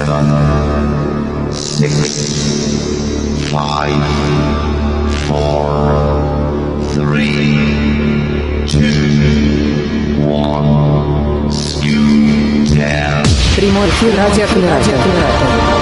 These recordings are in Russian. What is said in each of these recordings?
seven, six, five, four, three, two, one, skew down. Прямой эфир радиокоммерация.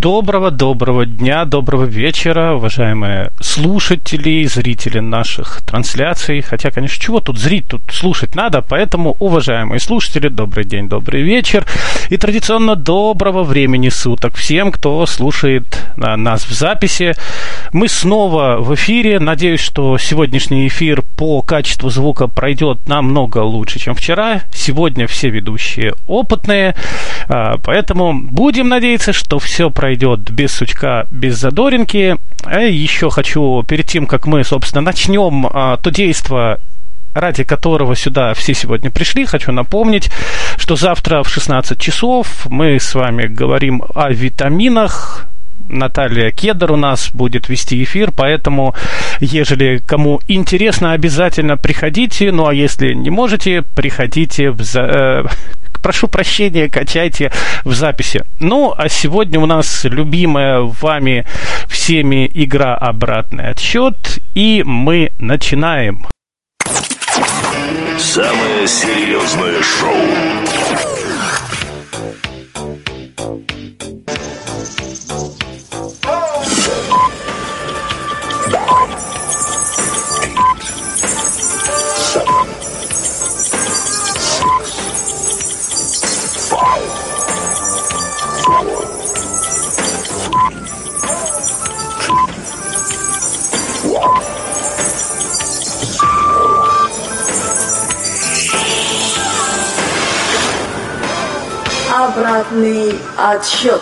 Доброго-доброго дня, доброго вечера, уважаемые слушатели зрители наших трансляций. Хотя, конечно, чего тут зрить, тут слушать надо, поэтому, уважаемые слушатели, добрый день, добрый вечер. И традиционно доброго времени суток всем, кто слушает а, нас в записи. Мы снова в эфире. Надеюсь, что сегодняшний эфир по качеству звука пройдет намного лучше, чем вчера. Сегодня все ведущие опытные, а, поэтому будем надеяться, что все пройдет без сучка, без задоринки. А еще хочу, перед тем, как мы, собственно, начнем а, то действо, ради которого сюда все сегодня пришли, хочу напомнить, что завтра в 16 часов мы с вами говорим о витаминах, Наталья Кедр у нас будет вести эфир, поэтому, ежели кому интересно, обязательно приходите. Ну, а если не можете, приходите в, за... э, прошу прощения, качайте в записи. Ну, а сегодня у нас любимая вами всеми игра «Обратный отсчет», и мы начинаем. Самое серьезное шоу. Обратный отсчет.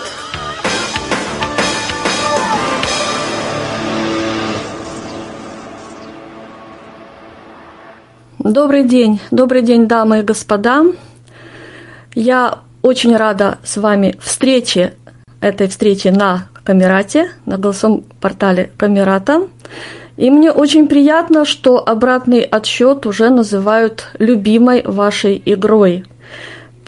Добрый день, добрый день, дамы и господа. Я очень рада с вами встрече, этой встрече на Камерате, на голосовом портале Камерата. И мне очень приятно, что обратный отсчет уже называют любимой вашей игрой.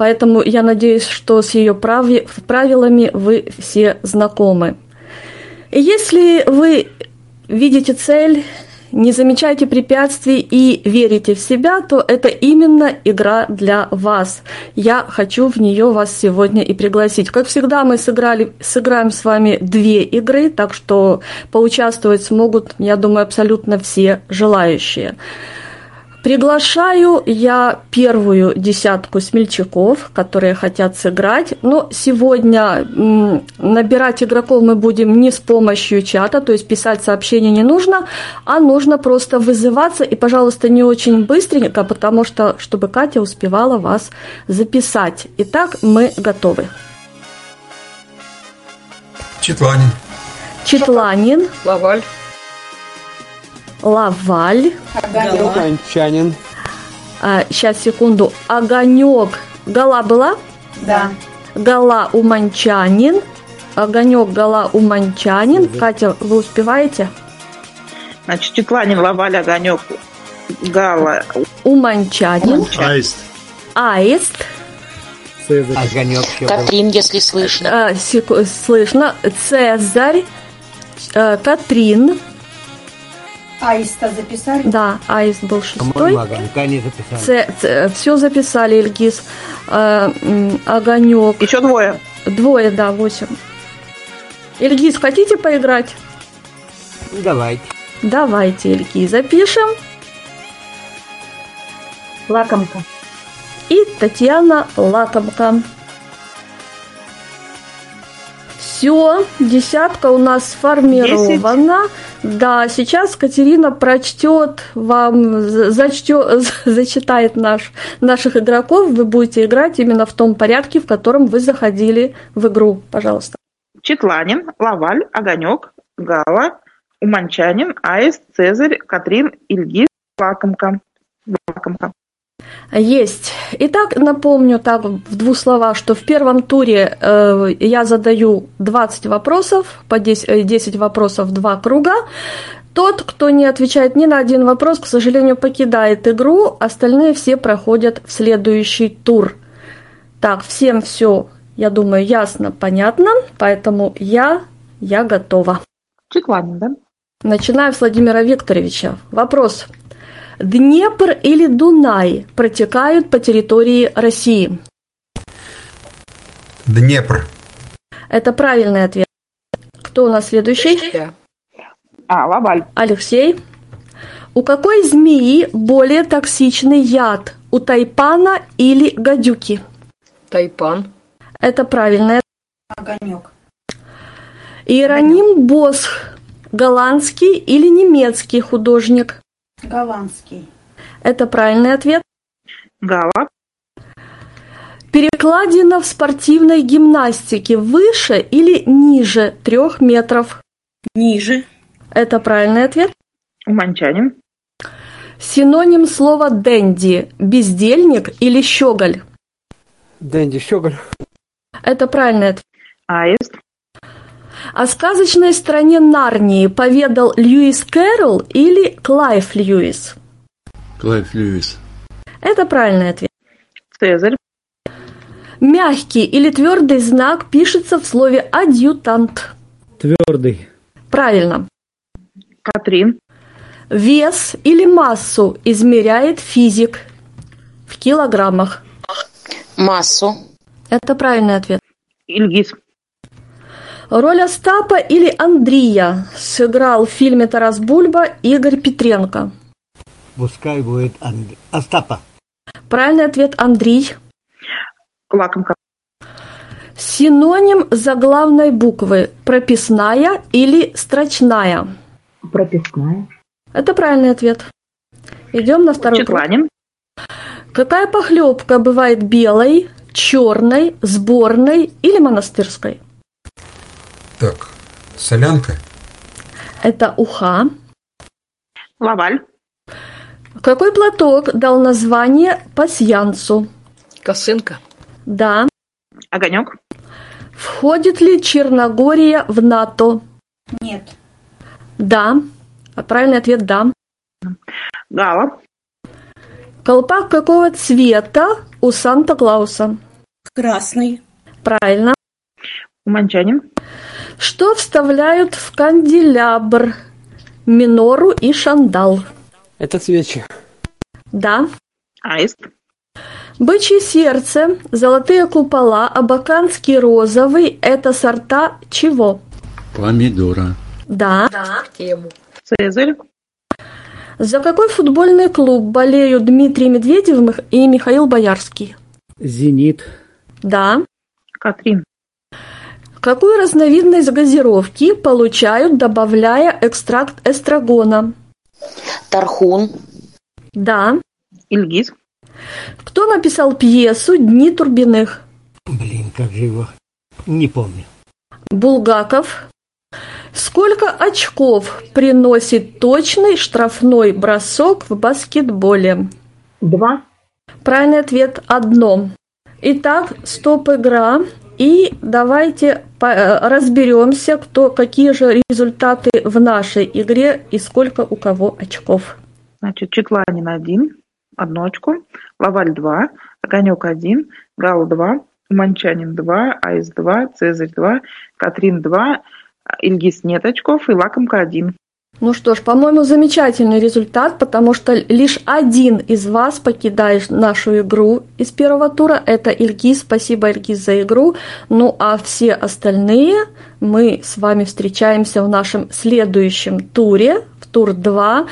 Поэтому я надеюсь, что с ее правилами вы все знакомы. И если вы видите цель не замечайте препятствий и верите в себя, то это именно игра для вас. Я хочу в нее вас сегодня и пригласить. Как всегда, мы сыграли, сыграем с вами две игры, так что поучаствовать смогут, я думаю, абсолютно все желающие. Приглашаю я первую десятку смельчаков, которые хотят сыграть. Но сегодня набирать игроков мы будем не с помощью чата, то есть писать сообщение не нужно, а нужно просто вызываться. И, пожалуйста, не очень быстренько, потому что, чтобы Катя успевала вас записать. Итак, мы готовы. Четланин. Четланин. Лаваль. Лаваль. Огонек. А, сейчас, секунду. Огонек. Гала была? Да. Гала Уманчанин. Огонек Гала Уманчанин. Катя, вы успеваете? Значит, Четланин, Лаваль, Огонек, Гала. Уманчанин. Аист. Аист. Огонек Катрин, если слышно. А, секу- слышно. Цезарь. э, Катрин. Аиста записали? Да, Аист был шестой. По-моему, огонька не записали. все записали, Ильгиз. Э, м, Огонек. Еще двое. Двое, да, восемь. Ильгиз, хотите поиграть? Давайте. Давайте, Ильгиз, запишем. Лакомка. И Татьяна Лакомка. Все, десятка у нас сформирована. Да, сейчас Катерина прочтет вам, зачтет, зачитает наш, наших игроков. Вы будете играть именно в том порядке, в котором вы заходили в игру. Пожалуйста. Четланин, Лаваль, Огонек, Гала, Уманчанин, Аист, Цезарь, Катрин, Ильгиз, Лакомка. Лакомка. Есть. Итак, напомню так в двух словах, что в первом туре э, я задаю 20 вопросов, по 10, 10 вопросов, два круга. Тот, кто не отвечает ни на один вопрос, к сожалению, покидает игру, остальные все проходят в следующий тур. Так, всем все, я думаю, ясно, понятно, поэтому я, я готова. Чекладин, да? Начинаем с Владимира Викторовича. Вопрос. Днепр или Дунай протекают по территории России? Днепр. Это правильный ответ. Кто у нас следующий? А, Лаваль. Алексей. У какой змеи более токсичный яд? У тайпана или гадюки? Тайпан. Это правильное. Огонек. Иероним Босх. Голландский или немецкий художник? Голландский. Это правильный ответ. Гала. Перекладина в спортивной гимнастике выше или ниже трех метров? Ниже. Это правильный ответ. Уманчанин. Синоним слова «дэнди» – бездельник или щеголь? Дэнди Щеголь. Это правильный ответ. Аист. О сказочной стране Нарнии поведал Льюис Кэрролл или Клайв Льюис? Клайв Льюис. Это правильный ответ. Цезарь. Мягкий или твердый знак пишется в слове «адъютант». Твердый. Правильно. Катрин. Вес или массу измеряет физик в килограммах. Массу. Это правильный ответ. Ильгиз. Роль Остапа или Андрия сыграл в фильме «Тарас Бульба» Игорь Петренко. Пускай будет Анд... Остапа. Правильный ответ Андрей. Лакомка. Синоним заглавной буквы – прописная или строчная? Прописная. Это правильный ответ. Идем на второй круг. Четланин. Какая похлебка бывает белой, черной, сборной или монастырской? Так, солянка. Это уха. Лаваль. Какой платок дал название пасьянцу? Косынка. Да. Огонек. Входит ли Черногория в НАТО? Нет. Да. А Правильный ответ – да. Гала. Колпак какого цвета у Санта-Клауса? Красный. Правильно. Уманчанин. Что вставляют в канделябр, минору и шандал? Это свечи. Да. Аист. Бычье сердце, золотые купола, абаканский розовый – это сорта чего? Помидора. Да. Тему. Цезарь. За какой футбольный клуб болеют Дмитрий Медведев и Михаил Боярский? Зенит. Да. Катрин. Какую разновидность газировки получают, добавляя экстракт эстрагона? Тархун. Да. Ильгиз. Кто написал пьесу «Дни Турбиных»? Блин, как же его. Не помню. Булгаков. Сколько очков приносит точный штрафной бросок в баскетболе? Два. Правильный ответ – одно. Итак, стоп-игра. И давайте э, разберемся, кто, какие же результаты в нашей игре и сколько у кого очков. Значит, Четланин один, одно очко. Лаваль два, Огонек один, Гала два, Уманчанин два, Аист два, Цезарь два, Катрин два, Ильгиз нет очков и Лакомка один. Ну что ж, по-моему, замечательный результат, потому что лишь один из вас покидает нашу игру из первого тура. Это Ильгиз. Спасибо, Ильгиз, за игру. Ну а все остальные мы с вами встречаемся в нашем следующем туре, в тур 2.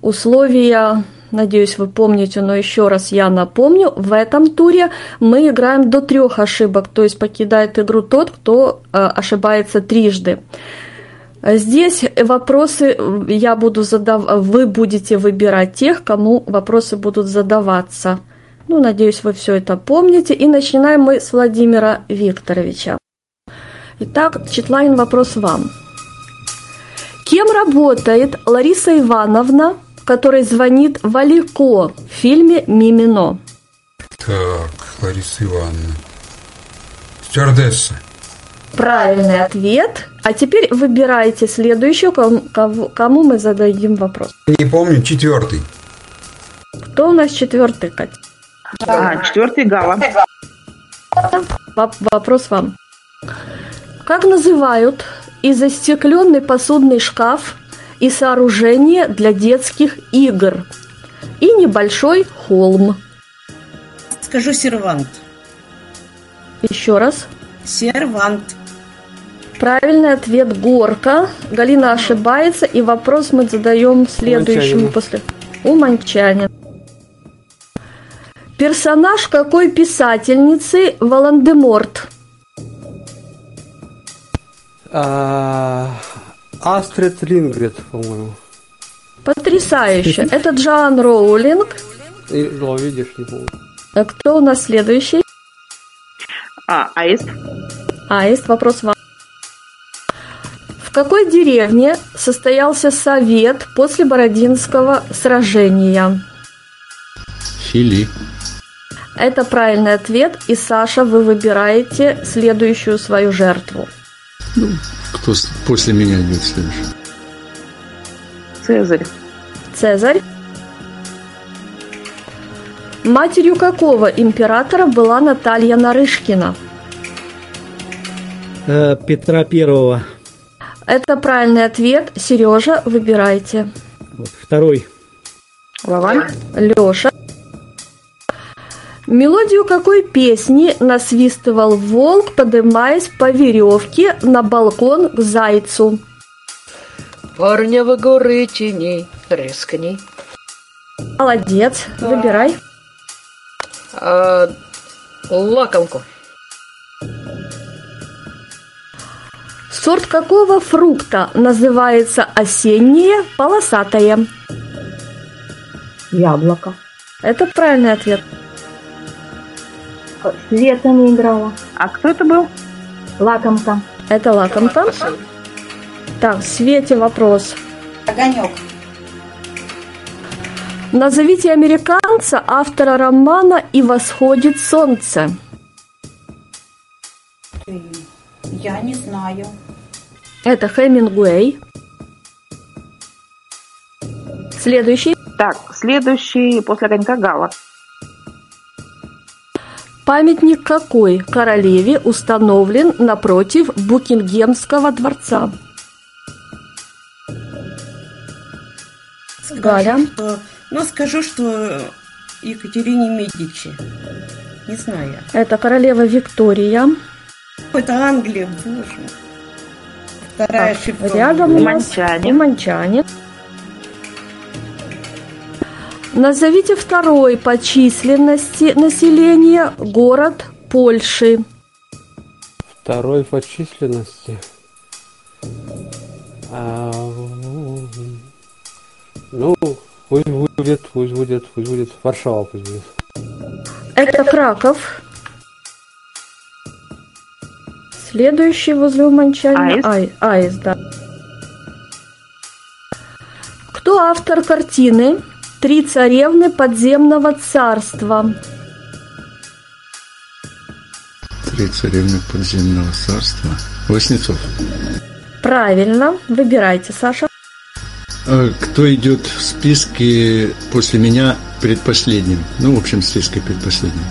Условия, надеюсь, вы помните, но еще раз я напомню, в этом туре мы играем до трех ошибок, то есть покидает игру тот, кто э, ошибается трижды. Здесь вопросы я буду задав... вы будете выбирать тех, кому вопросы будут задаваться. Ну, надеюсь, вы все это помните. И начинаем мы с Владимира Викторовича. Итак, Четлайн, вопрос вам. Кем работает Лариса Ивановна, которой звонит Валико в фильме «Мимино»? Так, Лариса Ивановна. Стюардесса. Правильный ответ. А теперь выбирайте следующую, кому, кому мы зададим вопрос. Не помню, четвертый. Кто у нас четвертый, Катя? А, четвертый Гала. Воп- Вопрос вам. Как называют и застекленный посудный шкаф, и сооружение для детских игр, и небольшой холм? Скажу сервант. Еще раз. Сервант. Правильный ответ горка. Галина ошибается, и вопрос мы задаем следующему Уманчанину. после. Уманчанин. Персонаж какой писательницы Волан-де-Морт? А, Астрид Лингрид, по-моему. Потрясающе. Это Джоан Роулинг. И, ну, видишь, не помню. А Кто у нас следующий? А, Аист. Аист, вопрос вам. В какой деревне состоялся совет после Бородинского сражения? Фили. Это правильный ответ, и Саша, вы выбираете следующую свою жертву. Ну, кто после меня идет следующий? Цезарь. Цезарь. Матерью какого императора была Наталья Нарышкина? Э, Петра Первого. Это правильный ответ. Сережа, выбирайте. Вот, второй. Лаваль. Леша. Мелодию какой песни насвистывал волк, поднимаясь по веревке на балкон к зайцу? Парня в горы теней, рискни. Молодец, выбирай. А, лакомку. Сорт какого фрукта называется осеннее полосатое? Яблоко. Это правильный ответ. Света не играла. А кто это был? Лакомка. Это лакомка. Так, Свете вопрос. Огонек. Назовите американца, автора романа «И восходит солнце». Я не знаю. Это Хемингуэй. Следующий. Так, следующий после огонька Гала. Памятник какой королеве установлен напротив Букингемского дворца? Скажу, Галя. Что, ну, скажу, что Екатерине Медичи. Не знаю. Это королева Виктория. Это Англия, боже. Вторая ошибка. Рядом у нас Уманчанин. Уманчанин. Назовите второй по численности населения город Польши. Второй по численности. А, ну, пусть будет, пусть будет, пусть будет. Варшава пусть будет. Это Краков. Следующий возле Уманчанина. Аист. Ай, Аист, да. Кто автор картины «Три царевны подземного царства»? Три царевны подземного царства. Воснецов. Правильно. Выбирайте, Саша. А кто идет в списке после меня предпоследним? Ну, в общем, в списке предпоследним.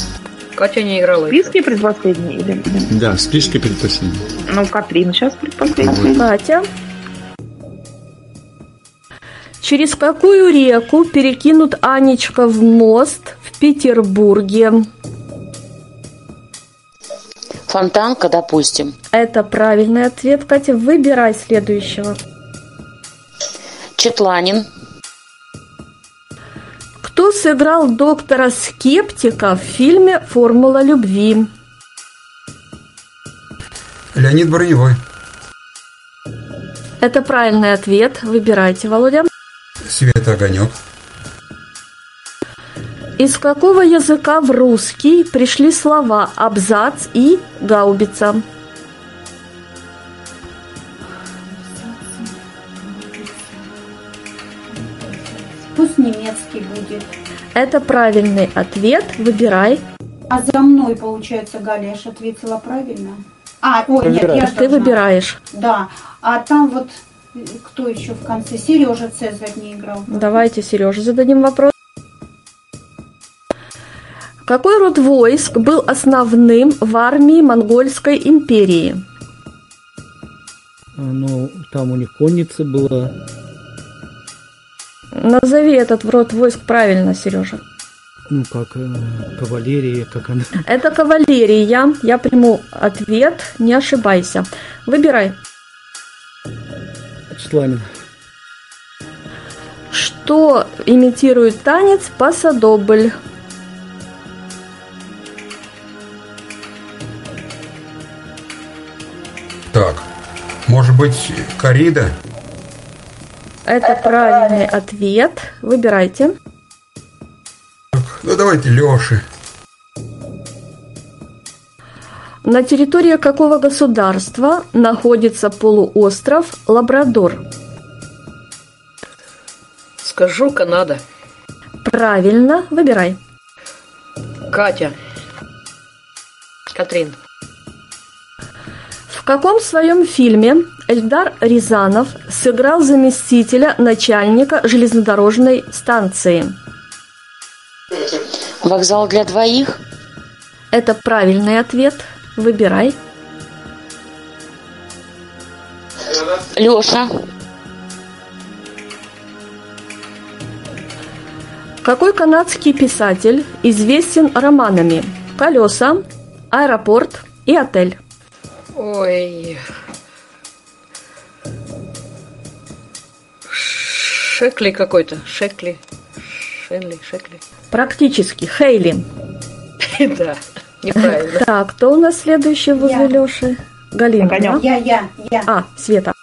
Катя не играла. В списке предпоследний или... Да, в списке предпоследним. Ну, Катрин сейчас предпоследний. Катя. Через какую реку перекинут Анечка в мост в Петербурге? Фонтанка, допустим. Это правильный ответ, Катя. Выбирай следующего. Четланин. Кто сыграл доктора Скептика в фильме «Формула любви»? Леонид Броневой. Это правильный ответ. Выбирайте, Володя. Света Огонек. Из какого языка в русский пришли слова «абзац» и «гаубица»? Пусть немецкий будет. Это правильный ответ. Выбирай. А за мной, получается, Галя, я ж ответила правильно. А, ой, нет, я Ты должна. выбираешь. Да. А там вот кто еще в конце? Сережа Цезарь не играл. Давайте Сереже зададим вопрос. Какой род войск был основным в армии Монгольской империи? Ну, там у них конница была. Назови этот род войск правильно, Сережа. Ну, как э, кавалерия, как она. Это кавалерия. Я приму ответ, не ошибайся. Выбирай. Четланин. Что имитирует танец пасадобль? Так, может быть, корида? Это правильный ответ. Выбирайте. Ну, давайте Леши. На территории какого государства находится полуостров Лабрадор? Скажу Канада. Правильно, выбирай. Катя. Катрин. В каком своем фильме Эльдар Рязанов сыграл заместителя начальника железнодорожной станции? Вокзал для двоих? Это правильный ответ. Выбирай. Леша. Какой канадский писатель известен романами «Колеса», «Аэропорт» и «Отель»? Ой. Шекли какой-то. Шекли. Шенли, Шекли. Практически. Хейли. Да, неправильно. Так, кто у нас следующий возле Леши? Галина. Я, я, я. А, Света.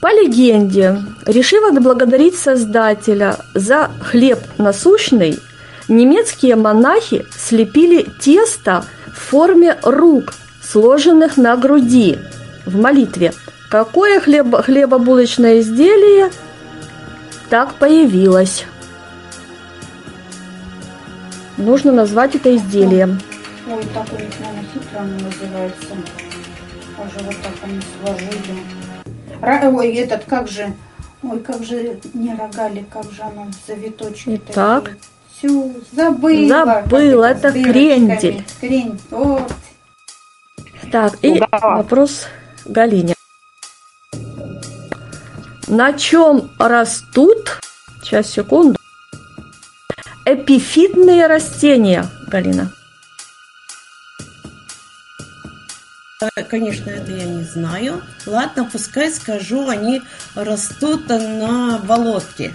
По легенде, решив отблагодарить Создателя за хлеб насущный, немецкие монахи слепили тесто в форме рук, сложенных на груди, в молитве. Какое хлебо, хлебобулочное изделие так появилось? Нужно назвать это изделием. Ой, так у них, наверное, хитро оно называется. Тоже вот так они сложили. Ра- Ой, этот, как же, ой, как же, не рогали, как же оно, завиточки Итак. такие. Всё, забыла. Забыла, это крендель. Крень, вот. Так, и вопрос Галине. На чем растут, сейчас, секунду, эпифитные растения, Галина? Конечно, это я не знаю. Ладно, пускай скажу, они растут на болотке.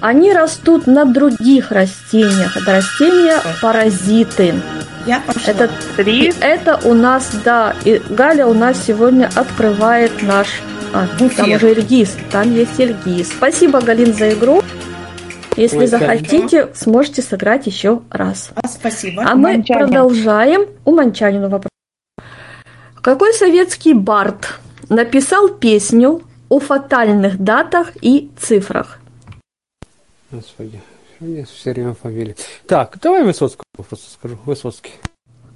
Они растут на других растениях. Это растения паразиты. Я пошла. Это, и это у нас, да, и Галя у нас сегодня открывает наш... А, там Буфет. уже Эльгиз, там есть Эльгиз. Спасибо, Галин, за игру. Если Ой, захотите, сможете сыграть еще раз. А, спасибо. А мы Уманчанин. продолжаем. У Манчанину вопрос. Какой советский бард написал песню о фатальных датах и цифрах? Господи, все время фамилия. Так, давай Высоцкого просто скажу. Высоцкий.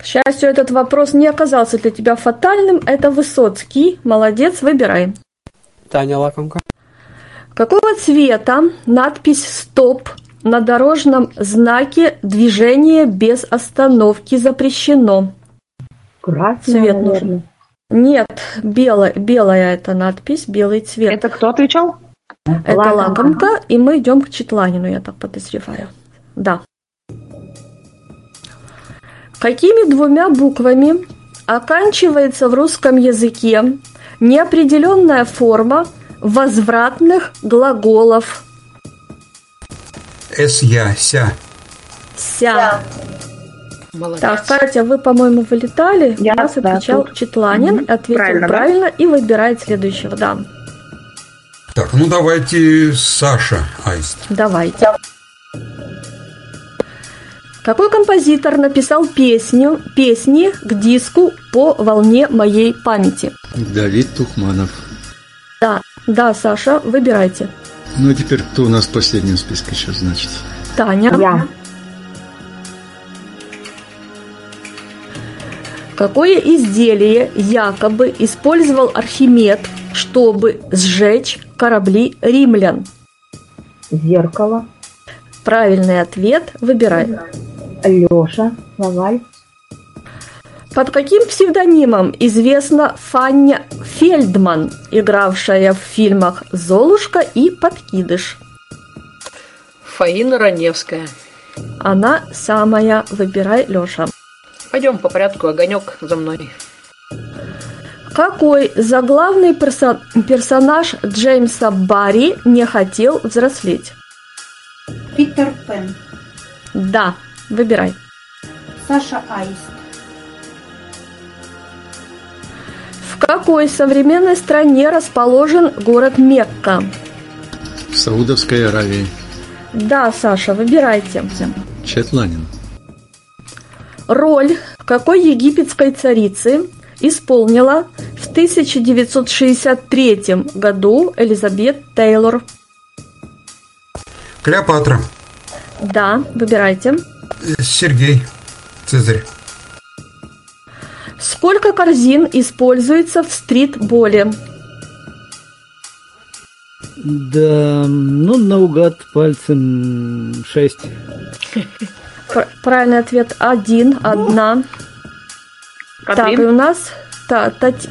К счастью, этот вопрос не оказался для тебя фатальным. Это Высоцкий. Молодец, выбирай. Таня Лакомка. Какого цвета надпись «Стоп» на дорожном знаке «Движение без остановки запрещено»? Красный, Цвет наверное. нужен. Нет, белая, белая это надпись, белый цвет. Это кто отвечал? Это Лакомка. лакомка, и мы идем к Четланину, я так подозреваю. Да. Какими двумя буквами оканчивается в русском языке неопределенная форма возвратных глаголов С я, ся. ся? Молодец. Так, Катя, вы, по-моему, вылетали. Я, У нас да, отвечал тут. Четланин, Мгм. ответил Правильно, правильно, да? и выбирает следующего. Да, Так, ну давайте Саша Аист. давайте. Какой композитор написал песню, песни к диску по волне моей памяти? Давид Тухманов. Да, да, Саша, выбирайте. Ну а теперь кто у нас в последнем списке сейчас значит? Таня. Я. Какое изделие якобы использовал Архимед, чтобы сжечь корабли римлян? Зеркало. Правильный ответ выбирай. Леша. Лаваль. Под каким псевдонимом известна Фання Фельдман, игравшая в фильмах «Золушка» и «Подкидыш»? Фаина Раневская. Она самая. Выбирай, Леша. Пойдем по порядку, огонек за мной. Какой заглавный перso- персонаж Джеймса Барри не хотел взрослеть? Питер Пен. Да, выбирай. Саша Аист. В какой современной стране расположен город Мекка? В Саудовской Аравии. Да, Саша, выбирайте. Четланин. Роль какой египетской царицы исполнила в 1963 году Элизабет Тейлор? Клеопатра. Да, выбирайте. Сергей. Цезарь. Сколько корзин используется в стритболе? Да, ну, наугад пальцем шесть. Пр- Правильный ответ один, одна. Так, и у нас та, Тать-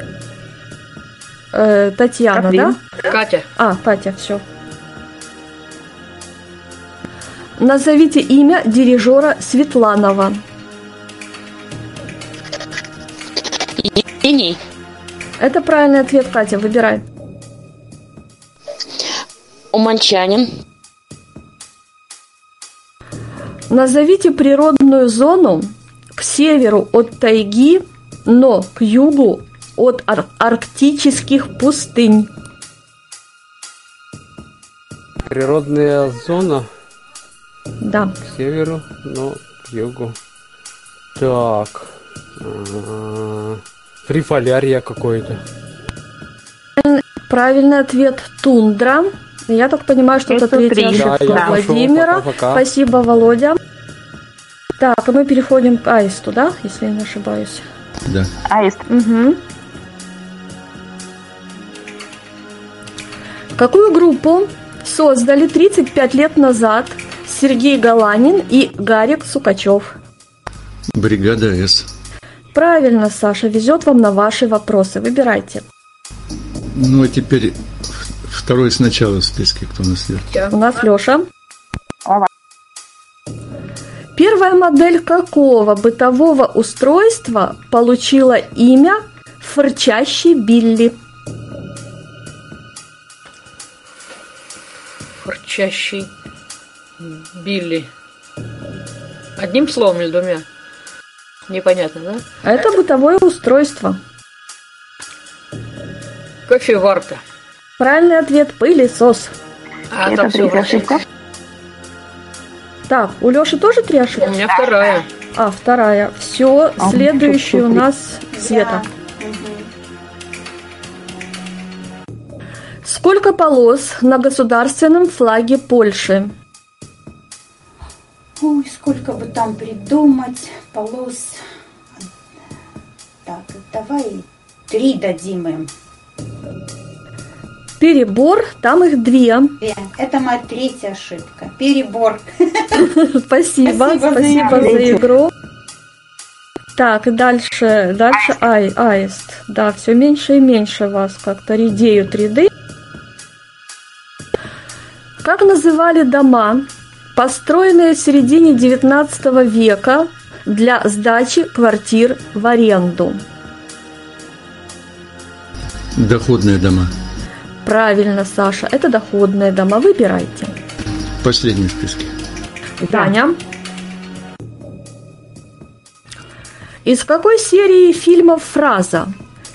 э, Татьяна, Катрин. да? Катя. А, Катя, все. Назовите имя дирижера Светланова. Евгений. Это правильный ответ, Катя, выбирай. Уманчанин. Назовите природную зону к северу от тайги, но к югу от ар- арктических пустынь. Природная зона Да. к северу, но к югу. Так. а, Трифолярия какой-то. Правильный ответ тундра. Я так понимаю, что это Это третья ошибка Да, Владимира. пока-пока. Спасибо, Володя. Так, и мы переходим к аисту, да, если я не ошибаюсь. Да. Аист. Угу. Какую группу создали 35 лет назад Сергей Галанин и Гарик Сукачев? Бригада С. Правильно, Саша, везет вам на ваши вопросы. Выбирайте. Ну, а теперь второй сначала в списке, кто у нас идет. У нас Леша. Первая модель какого бытового устройства получила имя «Фырчащий Билли»? Фырчащий Билли. Одним словом или двумя? Непонятно, да? Это бытовое устройство. Кофеварка. Правильный ответ – пылесос. А, Это там все третья ошибка. Так, у Леши тоже три ошибки? У меня вторая. А, вторая. Все, А у меня следующий у нас Света. Сколько полос на государственном флаге Польши? Ой, сколько бы там придумать полос. Так, давай три дадим им. Перебор, там их две. Это моя третья ошибка. Перебор. Спасибо, Спасибо за игру. Так, дальше, дальше ай, аист. Да, все меньше и меньше вас как-то редеют ряды. Как называли дома, построенные в середине 19 века для сдачи квартир в аренду? Доходные дома. Правильно, Саша, это доходные дома. Выбирайте. Последний в списке. Таня. Из какой серии фильмов фраза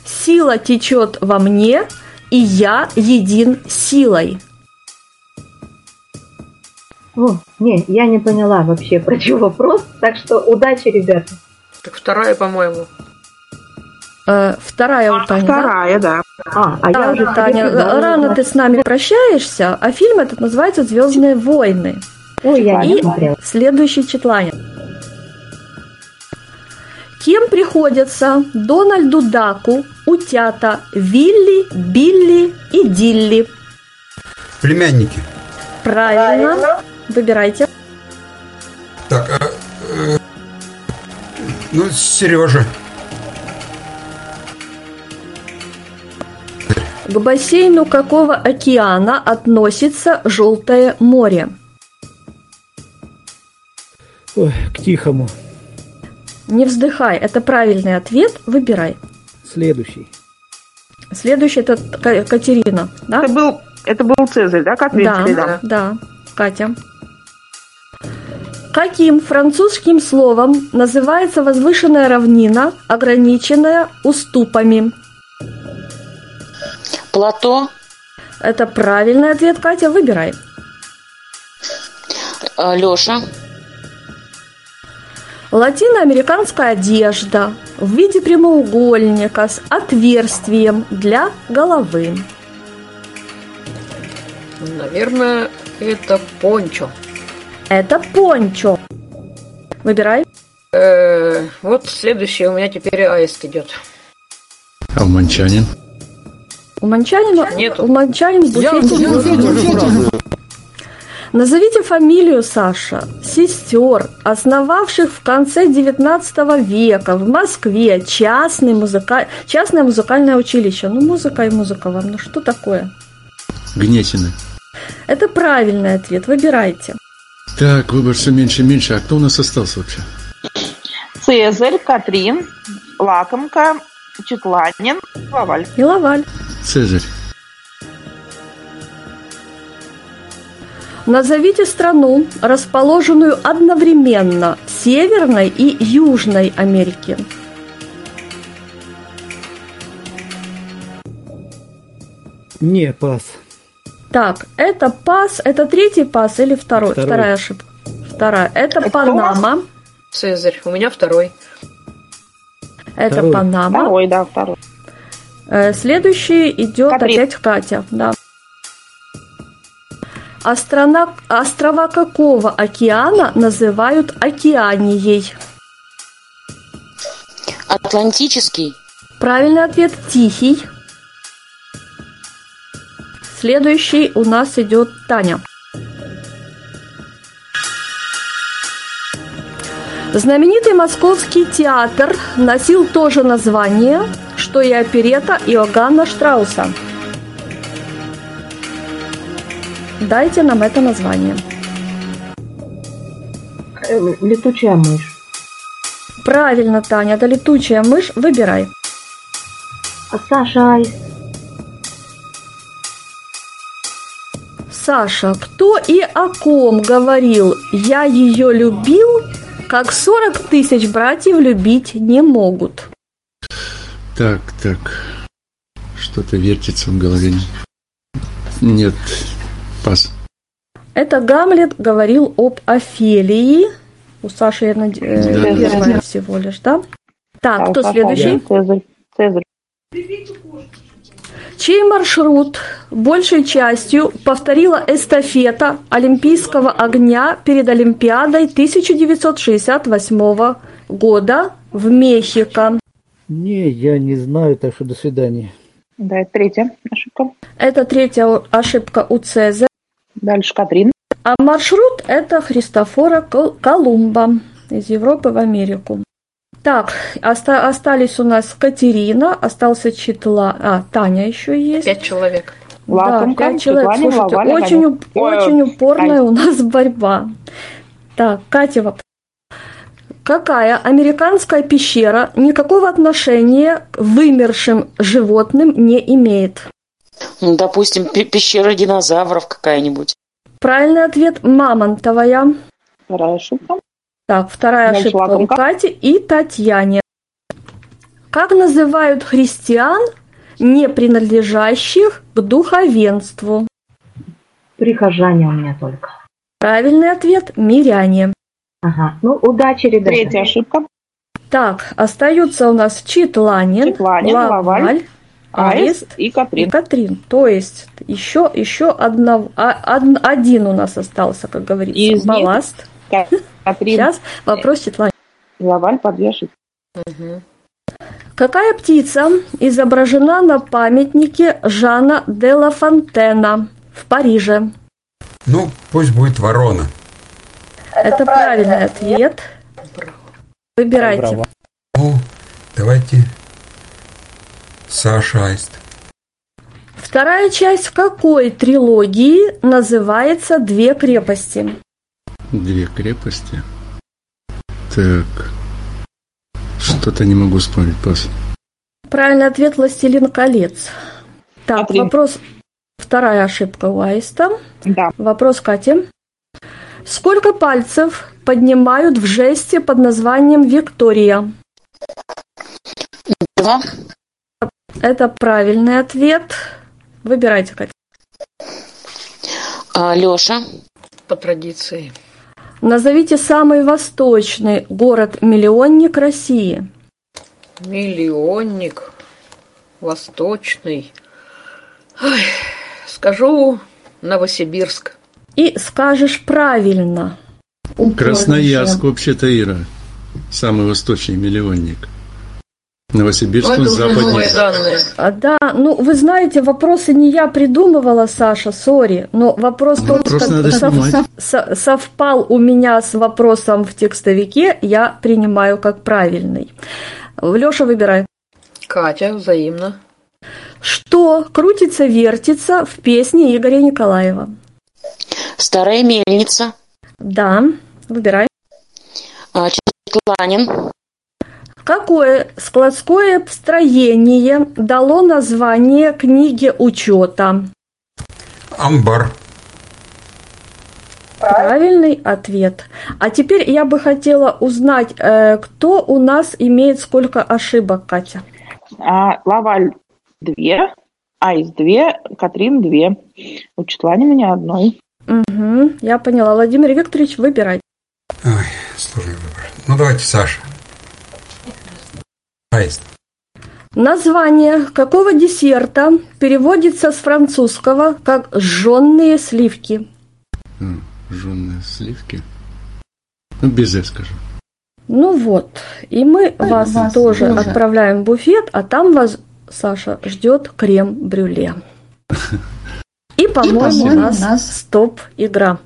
«Сила течет во мне, и я един силой»? О, не, я не поняла вообще, про чего вопрос, так что удачи, ребята. Так вторая, по-моему. Э, вторая у Тани, да? Вторая, да. А, а я Да, уже Таня, придумала. рано ты с нами прощаешься, а фильм этот называется «Звездные войны». Ой, я не И смотрела. следующий Четланин. Кем приходится Дональду Даку, Утята, Вилли, Билли и Дилли? Племянники. Правильно. Выбирайте. Так, а, э, ну, Сережа. К бассейну какого океана относится Желтое море? Ой, к тихому. Не вздыхай, это правильный ответ, выбирай. Следующий. Следующий это Ка- Катерина, да? Это был, это был Цезарь, да, как Да, да, да, Катя. Каким французским словом называется возвышенная равнина, ограниченная уступами? Плато, Это правильный ответ, Катя, выбирай. Леша, Латиноамериканская одежда в виде прямоугольника с отверстием для головы. Наверное, это пончо. Это пончо. Выбирай. Э, вот следующий у меня теперь аист идет. А уманчанин? У манчанина, Нету. у манчанин в буфете Я- нет. Назовите фамилию, Саша, сестер, основавших в конце XIX века в Москве частный музыка... частное музыкальное училище. Ну, музыка и музыка вам, ну что такое? Гнесины. Это правильный ответ, выбирайте. Так, выбор все меньше и меньше. А кто у нас остался вообще? Цезарь, Катрин, Лакомка, Четланин, Лаваль. И Лаваль. Цезарь. Назовите страну, расположенную одновременно в Северной и Южной Америке. Не, пас. Так, это пас, это третий пас или второй? Второй. Вторая ошибка. Вторая. Это, Панама. Цезарь. У меня второй. Это Второй. Панама. Второй, да, второй. Э, Следующий идет Катрин. опять Катя. Да. А страна, острова какого океана называют океанией? Атлантический, Правильный ответ – Тихий. Следующий у нас идет Таня. Знаменитый московский театр носил то же название, что и оперета Иоганна Штрауса. Дайте нам это название. Э, Летучая мышь. Правильно, Таня, это летучая мышь. Выбирай. А Саша Айс. Саша, кто и о ком говорил «я ее любил», как 40 тысяч братьев любить не могут? Так, так. Что-то вертится в голове. Нет. Пас. Это Гамлет говорил об Офелии. У Саши, я наде- э, Да. первая всего лишь, да? Так, Да, кто Саша, следующий? Цезарь. Цезарь. Чей маршрут большей частью повторила эстафета Олимпийского огня перед Олимпиадой 1968 года в Мехико? Не, я не знаю, так что до свидания. Да, это третья ошибка. Это третья ошибка у Цезаря. Дальше Катрин. А маршрут это Христофора Кол- Колумба из Европы в Америку. Так, оста- остались у нас Катерина, остался Читла, а Таня еще есть. Пять человек. Лакомка, да, пять человек. Светлане, Слушайте, Лавале, очень, уп- очень упорная у нас борьба. Так, Катя, вопрос. Какая американская пещера никакого отношения к вымершим животным не имеет? ну, допустим, пе- пещера динозавров какая-нибудь. Правильный ответ – мамонтовая. Вторая ошибка. Так, вторая Дальше ошибка у лакомка. Кати и Татьяне. Как называют христиан, не принадлежащих к духовенству? Прихожане у меня только. Правильный ответ – миряне. Ага. Ну, удачи, ребята. Третья ошибка. Так, остаются у нас Читланин, Читланин, Лаваль. Аист и Катрин. И Катрин. То есть еще, еще одно, а- од- один у нас остался, как говорится, из них балласт. Катрин. Сейчас вопрос Светлане. Лаваль по две ошибки. Какая птица изображена на памятнике Жана де ла Фонтена в Париже? Ну, пусть будет ворона. Это, правильный ответ. Выбирайте. Ну, давайте Саша Аист. Вторая часть какой трилогии называется «Две крепости»? Две крепости. Так. Что-то не могу вспомнить, пас. Правильный ответ «Властелин колец». Так, вопрос. Вторая ошибка у Аиста. Да. Вопрос Кати. Сколько пальцев поднимают в жесте под названием Виктория? Два. Это правильный ответ. Выбирайте, Катя. А, Леша. По традиции. Назовите самый восточный город-миллионник России. Миллионник. Восточный. Ой, скажу Новосибирск. И скажешь правильно. Красноярск, вообще-то, Ира. Самый восточный миллионник. Новосибирск, он это уже западнее. А, да, ну вы знаете, вопросы не я придумывала, Саша, сори, но вопрос Ну, только сов- сов- со- совпал у меня с вопросом в текстовике, я принимаю как правильный. Леша, выбирай. Катя, взаимно. Что крутится-вертится в песне Игоря Николаева? Старая мельница. Да, выбирай. А, Четланин. Какое складское строение дало название книге учета? Амбар. Правильный ответ. А теперь я бы хотела узнать, э, кто у нас имеет сколько ошибок, Катя. А, Лаваль две, Айс две, Катрин две. У Четлани меня одной. Угу, я поняла. Владимир Викторович, выбирай. Ой, сложный выбор. Ну, давайте Саша. Аист. Название какого десерта переводится с французского как «жженные сливки»? Жженые сливки. Ну, без «э» скажу. Ну вот, и мы вас, вас тоже тоже. отправляем в буфет, а там вас, Саша, ждет крем-брюле. И, по-моему, у нас стоп-игра.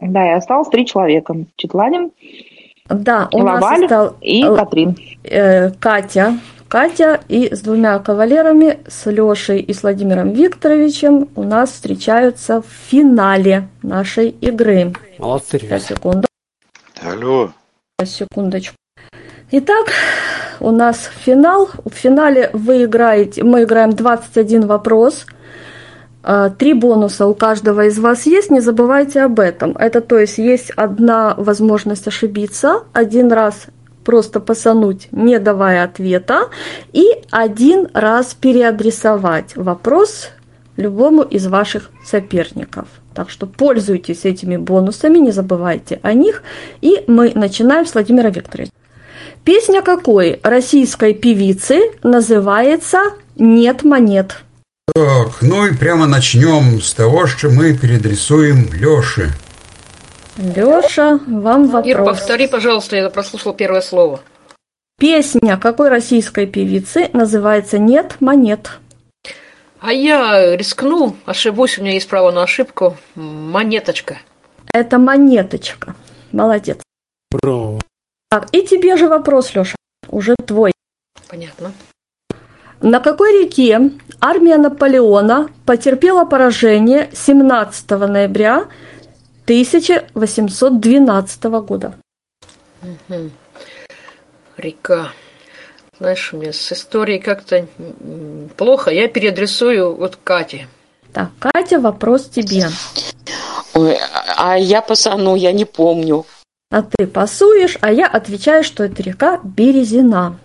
Да, и осталось три человека. Четланин, Да, у Лаваль нас остал и э, Катрин. э, Катя. Катя и с двумя кавалерами, с Лешей и с Владимиром Викторовичем у нас встречаются в финале нашей игры. Молодцы, Сейчас, секунду. Алло. Секундочку. Итак, у нас финал. В финале вы играете, мы играем 21 вопрос. А, Три бонуса у каждого из вас есть, не забывайте об этом. Это то есть есть одна возможность ошибиться, один раз просто посануть, не давая ответа, и один раз переадресовать вопрос любому из ваших соперников. Так что пользуйтесь этими бонусами, не забывайте о них. И мы начинаем с Владимира Викторовича. Песня какой российской певицы называется «Нет монет»? Так, ну и прямо начнем с того, что мы переадресуем Лёше. Леша, вам вопрос. Ир, повтори, пожалуйста, я прослушал первое слово. Песня какой российской певицы называется «Нет монет»? А я рискну, ошибусь, у меня есть право на ошибку. Монеточка. Это монеточка. Молодец. Браво. Так, и тебе же вопрос, Леша. Уже твой. Понятно. На какой реке армия Наполеона потерпела поражение 17 ноября 1812 года? Река. Знаешь, у меня с историей как-то плохо. Я переадресую вот Кате. Так, Катя, вопрос тебе. Ой, а я пасану, я не помню. А ты пасуешь, а я отвечаю, что это река Березина.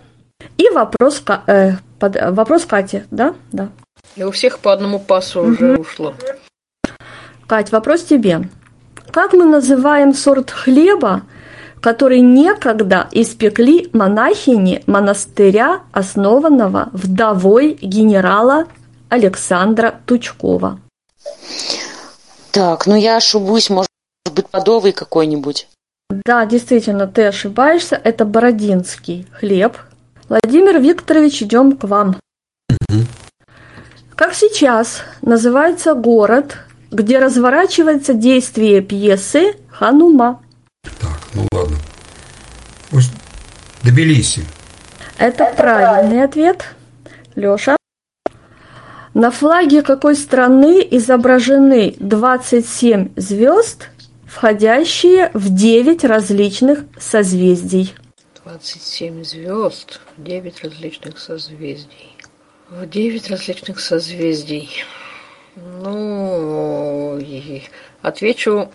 И вопрос, Ка- э, под- э, вопрос Кате, да? Да. И у всех по одному пасу уже ушло. Кать, вопрос тебе. Как мы называем сорт хлеба, который некогда испекли монахини монастыря, основанного вдовой генерала Александра Тучкова. Так, ну я ошибусь, может быть, подовый какой-нибудь. Да, действительно, ты ошибаешься. Это бородинский хлеб. Владимир Викторович, идем к вам. Как сейчас называется город, где разворачивается действие пьесы «Ханума»? Ну ладно. Пусть Тбилиси. Это правильный ответ. Лёша. На флаге какой страны изображены 27 звезд, входящие в 9 различных созвездий? 27 звезд, 9 различных созвездий. В 9 различных созвездий. Ну, и отвечу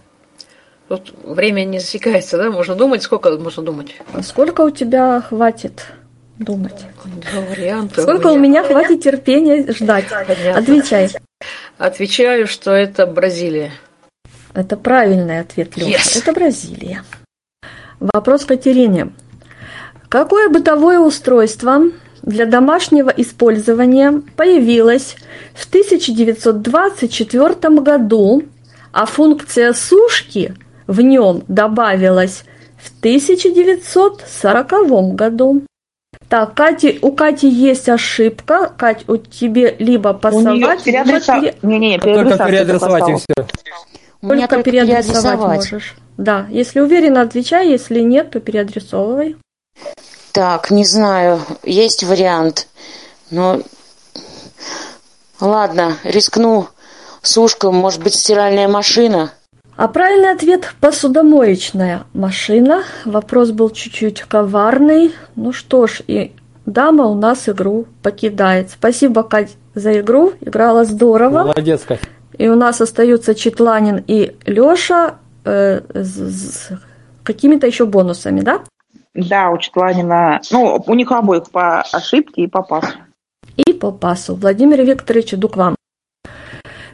Тут время не засекается, да? Можно думать, сколько можно думать? А сколько у тебя хватит думать? Два варианта. Сколько у меня хватит терпения ждать? Понятно. Отвечай. Отвечаю, что это Бразилия. Это правильный ответ, Лёша. Yes. Это Бразилия. Вопрос Катерине. Какое бытовое устройство для домашнего использования появилось в 1924 году, а функция сушки в нем добавилась в 1940 году. Так, Кати, у Кати есть ошибка. Кать, у тебе либо пасовать, либо переадреса- пере- Не-не, Только переадресовать и все. У меня Только только переадресовать. можешь. Да, если уверенно отвечай, если нет, то переадресовывай. Так, не знаю, есть вариант, но... Ладно, рискну. Сушка, может быть, стиральная машина? А правильный ответ – посудомоечная машина. Вопрос был чуть-чуть коварный. Ну что ж, и дама у нас игру покидает. Спасибо, Кать, за игру. Играла здорово. Молодец, Кать. И у нас остаются Четланин и Лёша э, с, с какими-то еще бонусами, да? Да, у Четланина, ну, у них обоих по ошибке и по пасу. И по пасу. Владимир Викторович, иду к вам.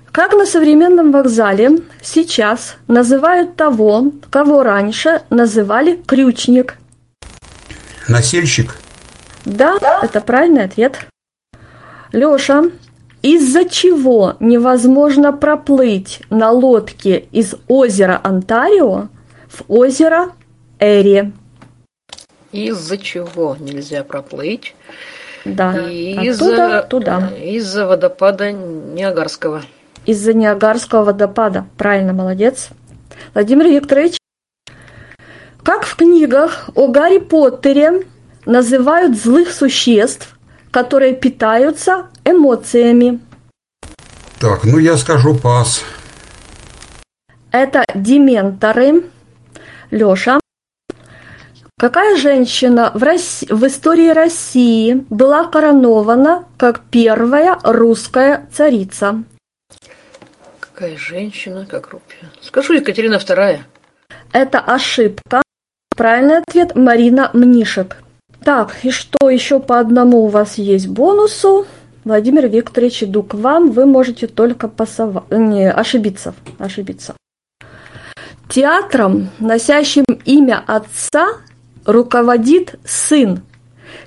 Как на современном вокзале сейчас называют того, кого раньше называли крючник? Насельщик. Да, это правильный ответ. Лёша, из-за чего невозможно проплыть на лодке из озера Онтарио в озеро Эри? Из-за чего нельзя проплыть? Да, Из-за оттуда туда. Из-за водопада Ниагарского. Из-за Ниагарского водопада. Правильно, молодец. Владимир Викторович, как в книгах о Гарри Поттере называют злых существ, которые питаются эмоциями? Так, ну я скажу пас. Это дементоры. Лёша. Какая женщина в, Росси- в истории России была коронована как первая русская царица? Какая женщина, как рупия. Скажу, Екатерина вторая. Это ошибка. Правильный ответ Марина Мнишек. Так, и что еще по одному у вас есть бонусу? Владимир Викторович, иду к вам. Вы можете только пасова... не, ошибиться. ошибиться. Театром, носящим имя отца, руководит сын.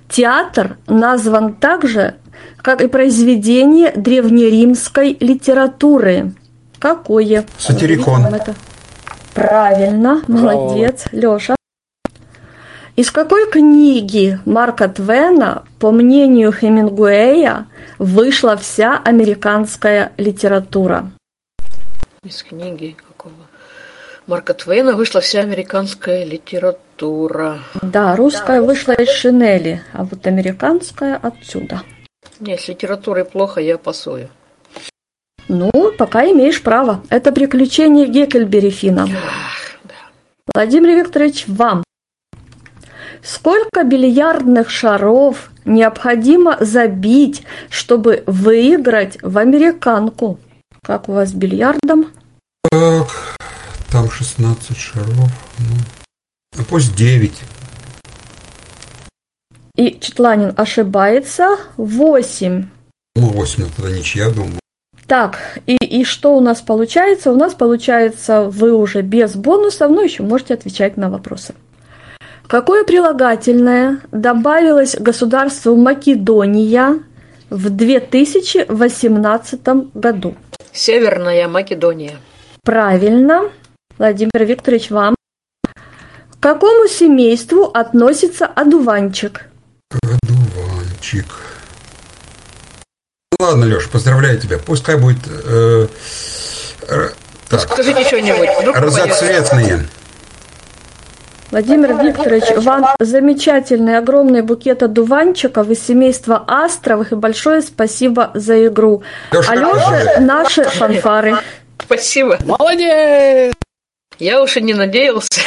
Театр назван также, как и произведение древнеримской литературы. Какое? Сатирикон. Это. Правильно, молодец, Лёша. Из какой книги Марка Твена, по мнению Хемингуэя, вышла вся американская литература? Из книги какого? Марка Твейна вышла вся американская литература. Да, русская вышла из Шинели, а вот американская отсюда. Не, с литературой плохо, я пасую. Ну, пока имеешь право. Это приключение Геккельбери Финна. Владимир Викторович, вам. Сколько бильярдных шаров необходимо забить, чтобы выиграть в американку? Как у вас с бильярдом? Так, там 16 шаров. Ну, а пусть 9. И Четланин ошибается. 8. Ну, 8 это тогда ничья, думаю. Так, и, и что у нас получается? У нас получается, вы уже без бонусов, но еще можете отвечать на вопросы. Какое прилагательное добавилось государству Македония в 2018 году? Северная Македония. Правильно. Владимир Викторович, вам. К какому семейству относится одуванчик? Одуванчик. Ну Ладно, Леш, поздравляю тебя. Пускай будет э, р- так, Скажите что-нибудь. Разоцветные. Владимир Викторович, вам замечательный огромный букет одуванчиков из семейства Астровых и большое спасибо за игру. Лёша, Алёше как наши фанфары. Спасибо. Молодец! Я уж и не надеялся.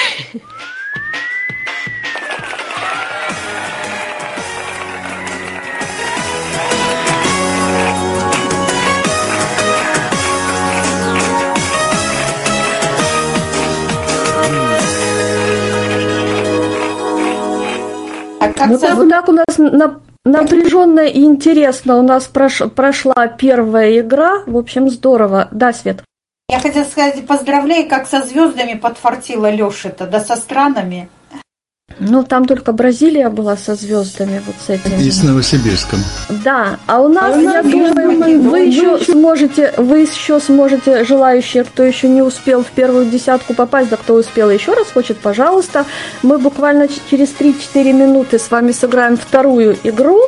Так, вот так у нас на- напряженно и интересно у нас прош- прошла первая игра. В общем, здорово. Да, Свет? Я хотела сказать, поздравляю, как со звездами подфартила Леша-то, да со странами. Ну, там только Бразилия была со звездами, вот с этим. И с Новосибирском. Да, а у нас, А у нас, я думаю, думаю, вы вы еще сможете, вы еще сможете, желающие, кто еще не успел в первую десятку попасть, да кто успел еще раз хочет, пожалуйста. Мы буквально через 3-4 минуты с вами сыграем вторую игру.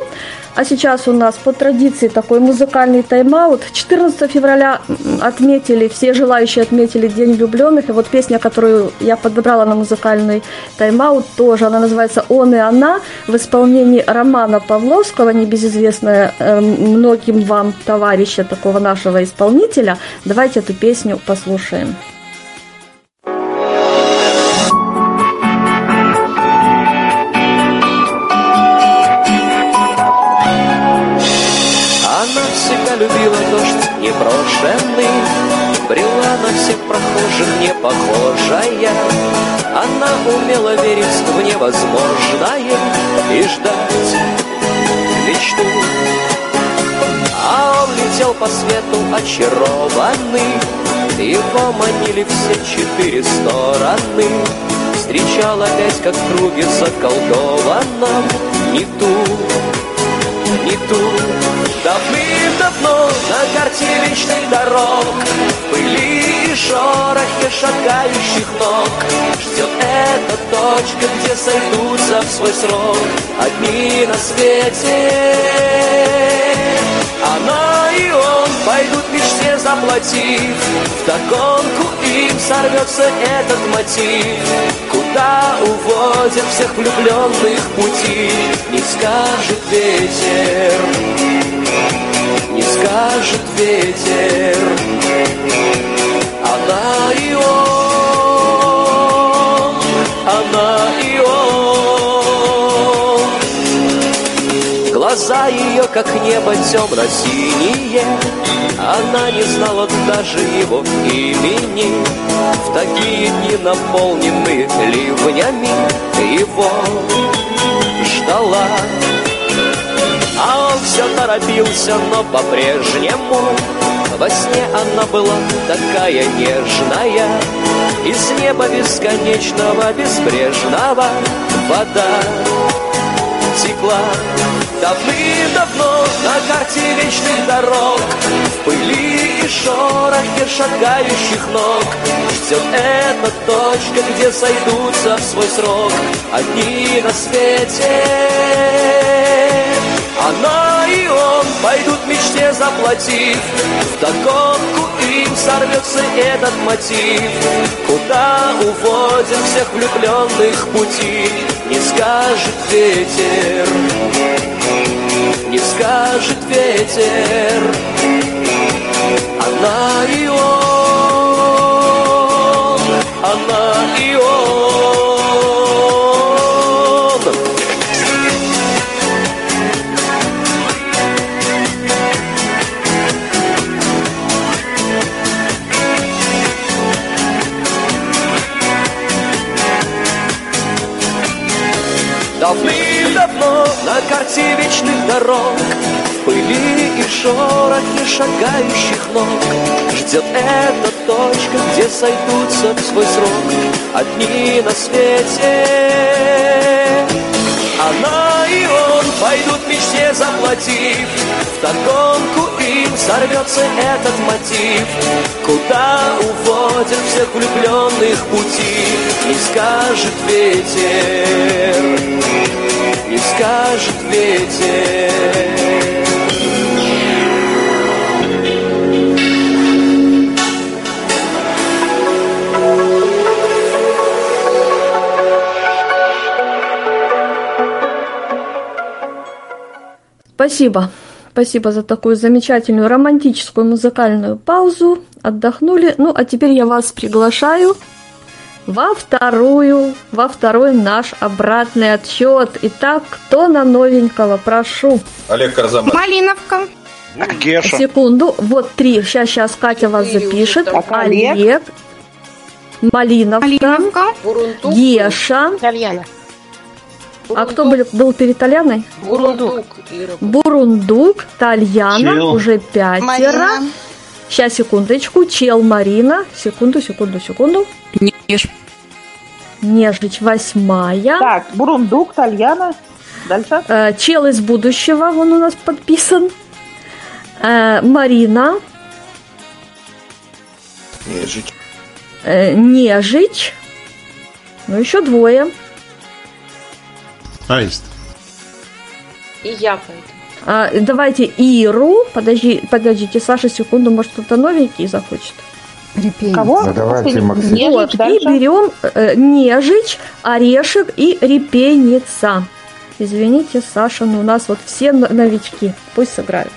А сейчас у нас по традиции такой музыкальный тайм-аут. 14 февраля отметили, все желающие отметили День влюбленных. И вот песня, которую я подобрала на музыкальный тайм-аут, тоже она называется «Он и она» в исполнении Романа Павловского, небезызвестная э, многим вам товарища такого нашего исполнителя. Давайте эту песню послушаем. Свету очарованный, Его манили все четыре стороны. Встречал опять, как в круге Не ту, не ту. Давным-давно на карте вечных дорог. В пыли и шорохе шагающих ног. Ждет эта точка, где сойдутся в свой срок. Одни на свете Она и он пойдут в мечте заплатив Вдогонку им сорвется этот мотив. Куда уводят всех влюбленных пути? Не скажет ветер. Не скажет ветер. Она и он Глаза ее, как небо темно-синие Она не знала даже его имени. В такие дни, наполненные ливнями Его ждала. А он все торопился, но по-прежнему Во сне она была такая нежная. Из неба бесконечного, безбрежного Вода текла Давным-давно на карте вечных дорог В пыли и шорохе шагающих ног. Ждет эта точка, где сойдутся в свой срок Одни на свете. Она и он пойдут мечте заплатив Вдогонку им сорвется этот мотив. Куда уводят всех влюбленных пути Не скажет ветер. Не скажет ветер. Она и он шорохи шагающих ног. Ждет эта точка, где сойдутся в свой срок Одни на свете. Она и он пойдут мечте заплатив. Вдогонку им сорвется этот мотив. Куда уводят всех влюбленных пути? Не скажет ветер Не скажет ветер Спасибо. Спасибо за такую замечательную романтическую музыкальную паузу. Отдохнули. Ну, а теперь я вас приглашаю во вторую, во второй наш обратный отчет. Итак, кто на новенького? Прошу. Олег Карзамас. Малиновка. Геша. Секунду. Вот три. Сейчас, сейчас Катя вас запишет. Так, Олег. Олег. Малиновка. Малиновка. Геша. Итальяна. А кто был, был перед Толяной? Бурундук. Бурундук, Тальяна, Чел. уже пятеро. Марина. Сейчас, секундочку. Чел Марина. Секунду, секунду, секунду. Неж. Нежич восьмая. Так, Бурундук, Тальяна. Дальше. Э, Чел из будущего, он у нас подписан. Э, Марина. Нежить. э, Нежич. Ну, еще двое. Аист. И я поэтому. А, давайте Иру. Подожди, подождите, Саша, секунду, может кто-то новенький захочет. Кого? Ну, давайте. Максим. Нежить, вот, и берем э, нежич, орешек и репейница. Извините, Саша, но у нас вот все но- новички. Пусть сыграют.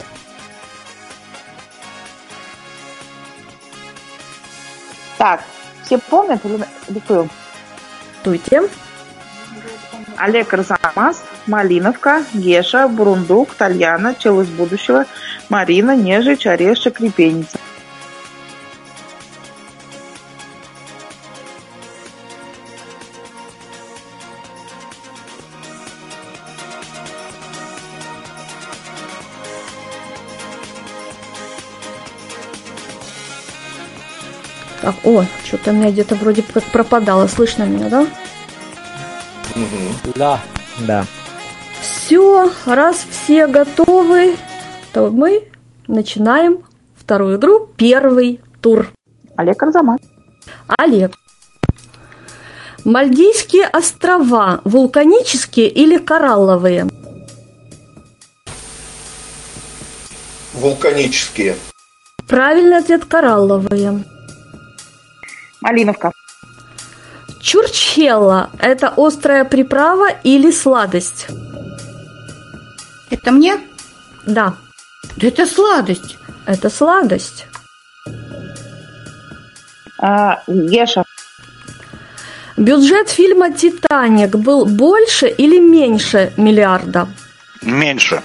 Так, все помнят или диктую? Туйте. Олег Арзамас, Малиновка, Геша, Бурундук, Тальяна, Чел из будущего, Марина, Нежич, Орешек, Репейница. Так, о, что-то у меня где-то вроде пропадало. Слышно меня, да? Да. Да. Все, раз все готовы, то мы начинаем вторую игру, первый тур. Олег Арзамас. Олег. Мальдивские острова вулканические или коралловые? Вулканические. Правильный ответ коралловые. Малиновка. Чурчхелла – это острая приправа или сладость? Это мне? Да, Да это сладость. это сладость. А, Геша. Бюджет фильма «Титаник» был больше или меньше миллиарда? Меньше.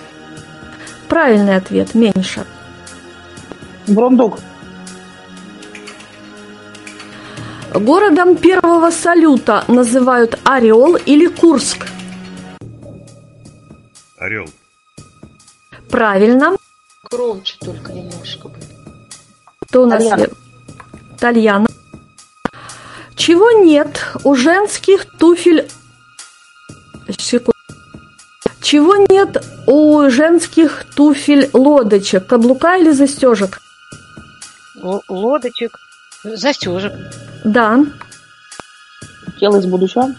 Правильный ответ – меньше. Бурундук. Городом первого салюта называют Орел или Курск? Орел. Правильно. Громче только немножко. Кто у нас? Тальяна. Тальяна. Чего нет у женских туфель... Секунду. Чего нет у женских туфель лодочек, каблука или застежек? Л- Лодочек. Застежек. Да. Чел из будущего.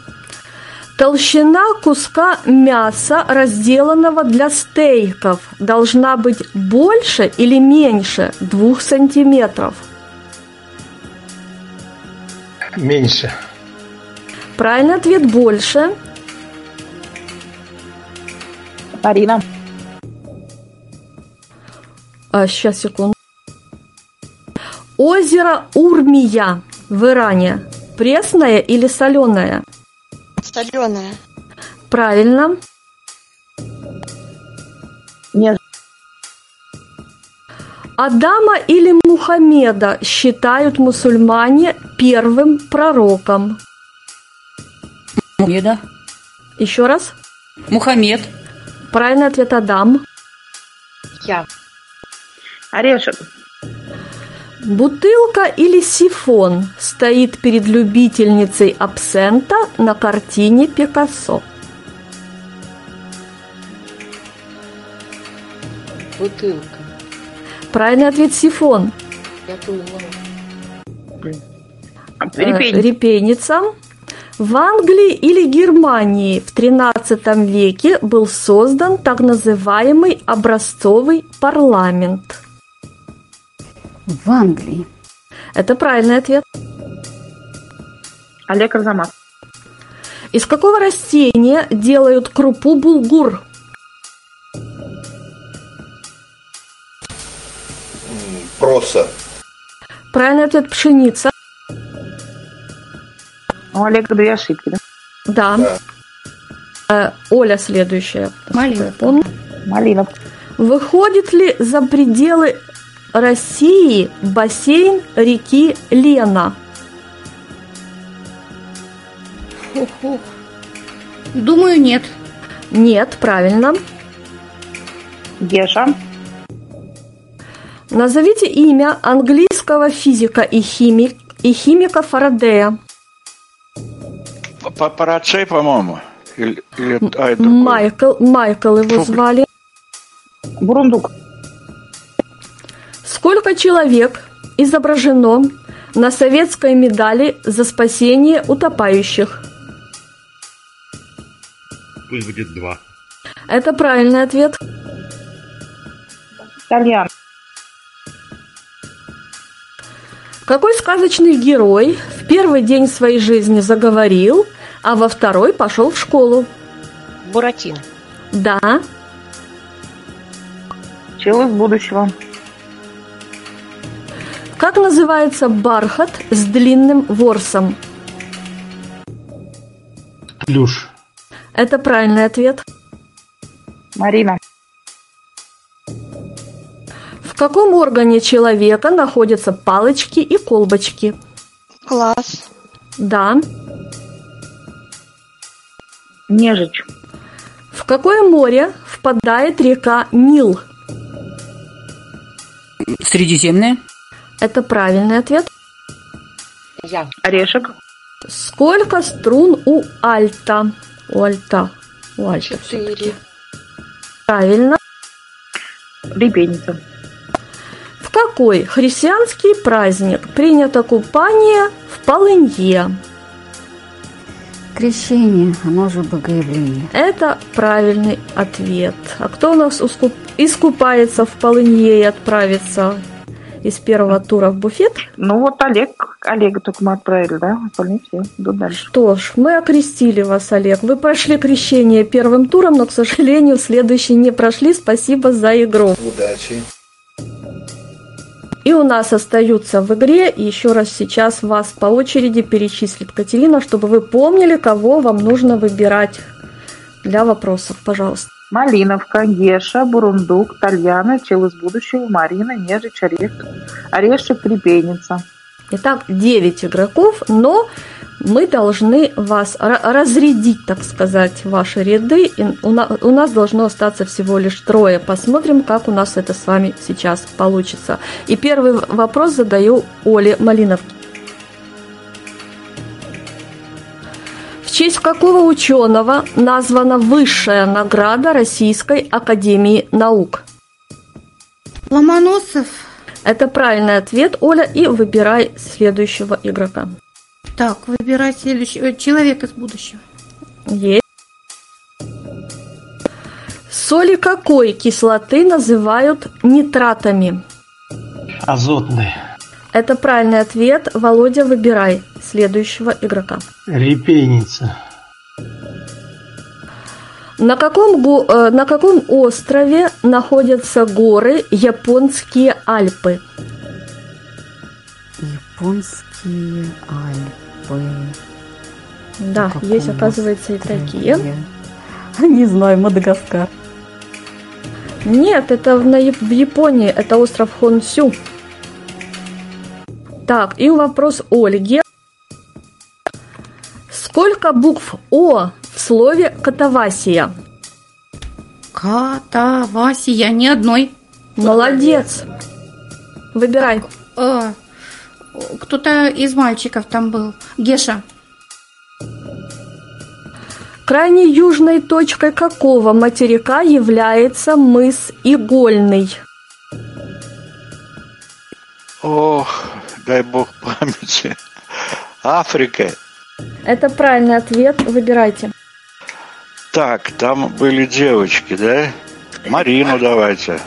Толщина куска мяса, разделанного для стейков, должна быть больше или меньше двух сантиметров. Меньше. Правильный ответ больше. Марина. А, сейчас, секунду. Озеро Урмия в Иране. Пресное или соленое? Соленая. Правильно. Нет. Адама или Мухаммеда считают мусульмане первым пророком. Мухаммеда. Еще раз. Мухаммед. Правильный ответ Адам. Я. Орешек. Бутылка или сифон стоит перед любительницей абсента на картине Пикассо? Бутылка. Правильный ответ сифон. Я поняла. Э, Репейница. Репейница. В Англии или Германии в XIII веке был создан так называемый образцовый парламент. В Англии. Это правильный ответ. Олег Арзамас. Из какого растения делают крупу булгур? Проса. Правильный ответ пшеница. У Олега две ошибки, да? Да. Э, Оля следующая. Малина. Я помню. Малинов. Выходит ли за пределы России бассейн реки Лена? Хо-хо. Думаю, нет. Нет, правильно. Геша. Назовите имя английского физика и, химик, и химика Фарадея. Парацей, по-моему. Или, или- а. Майкл, Майкл его звали. Бурундук. Сколько человек изображено на советской медали за спасение утопающих? Пусть будет два. Это правильный ответ. Тальян. Какой сказочный герой в первый день своей жизни заговорил, а во второй пошел в школу? Буратино. Да. Чел из будущего. Как называется бархат с длинным ворсом? Плюш. Это правильный ответ. Марина. В каком органе человека находятся палочки и колбочки? Класс. Да. Нежич. В какое море впадает река Нил? Средиземное. Это правильный ответ. Я. Орешек. Сколько струн у альта? У альта. У альта. Четыре. Правильно. Репейница. В какой христианский праздник принято купание в полынье? Крещение, оно же богоявление. Это правильный ответ. А кто у нас искупается в полынье и отправится из первого тура в буфет? Ну вот Олег. Олега только мы отправили, да? Остальные все идут дальше. Что ж, мы окрестили вас, Олег. Вы прошли крещение первым туром, но, к сожалению, следующий не прошли. Спасибо за игру. Удачи. И у нас остаются в игре, и еще раз сейчас вас по очереди перечислит Катерина, чтобы вы помнили, кого вам нужно выбирать для вопросов. Пожалуйста. Малиновка, Геша, Бурундук, Тальяна, Чел из будущего, Марина, Нежич, Орешек, Орешек, Репейница. Итак, 9 игроков, но мы должны вас ра- разрядить, так сказать, ваши ряды. И у, на- у нас должно остаться всего лишь трое. Посмотрим, как у нас это с вами сейчас получится. И первый вопрос задаю Оле Малиновке. В честь какого ученого названа высшая награда Российской Академии Наук? Ломоносов. Это правильный ответ, Оля, и выбирай следующего игрока. Так, выбирай следующего. э, Человек из будущего. Есть. Соли какой кислоты называют нитратами? Азотный. Это правильный ответ. Володя, выбирай следующего игрока. Репейница. На каком, го- э, на каком острове находятся горы Японские Альпы? Японские Альпы. Да, есть, оказывается, и острове? такие. Не знаю, Мадагаскар. Нет, это в, на в Японии, это остров Хонсю. Так, и вопрос Ольге. Сколько букв О в слове катавасия? Катавасия, ни одной. Молодец. Выбирай. Э, кто-то из мальчиков там был. Геша. Крайней южной точкой какого материка является мыс Игольный? Ох, дай бог памяти. Африка. Это правильный ответ. Выбирайте. Так, там были девочки, да? Марину давайте.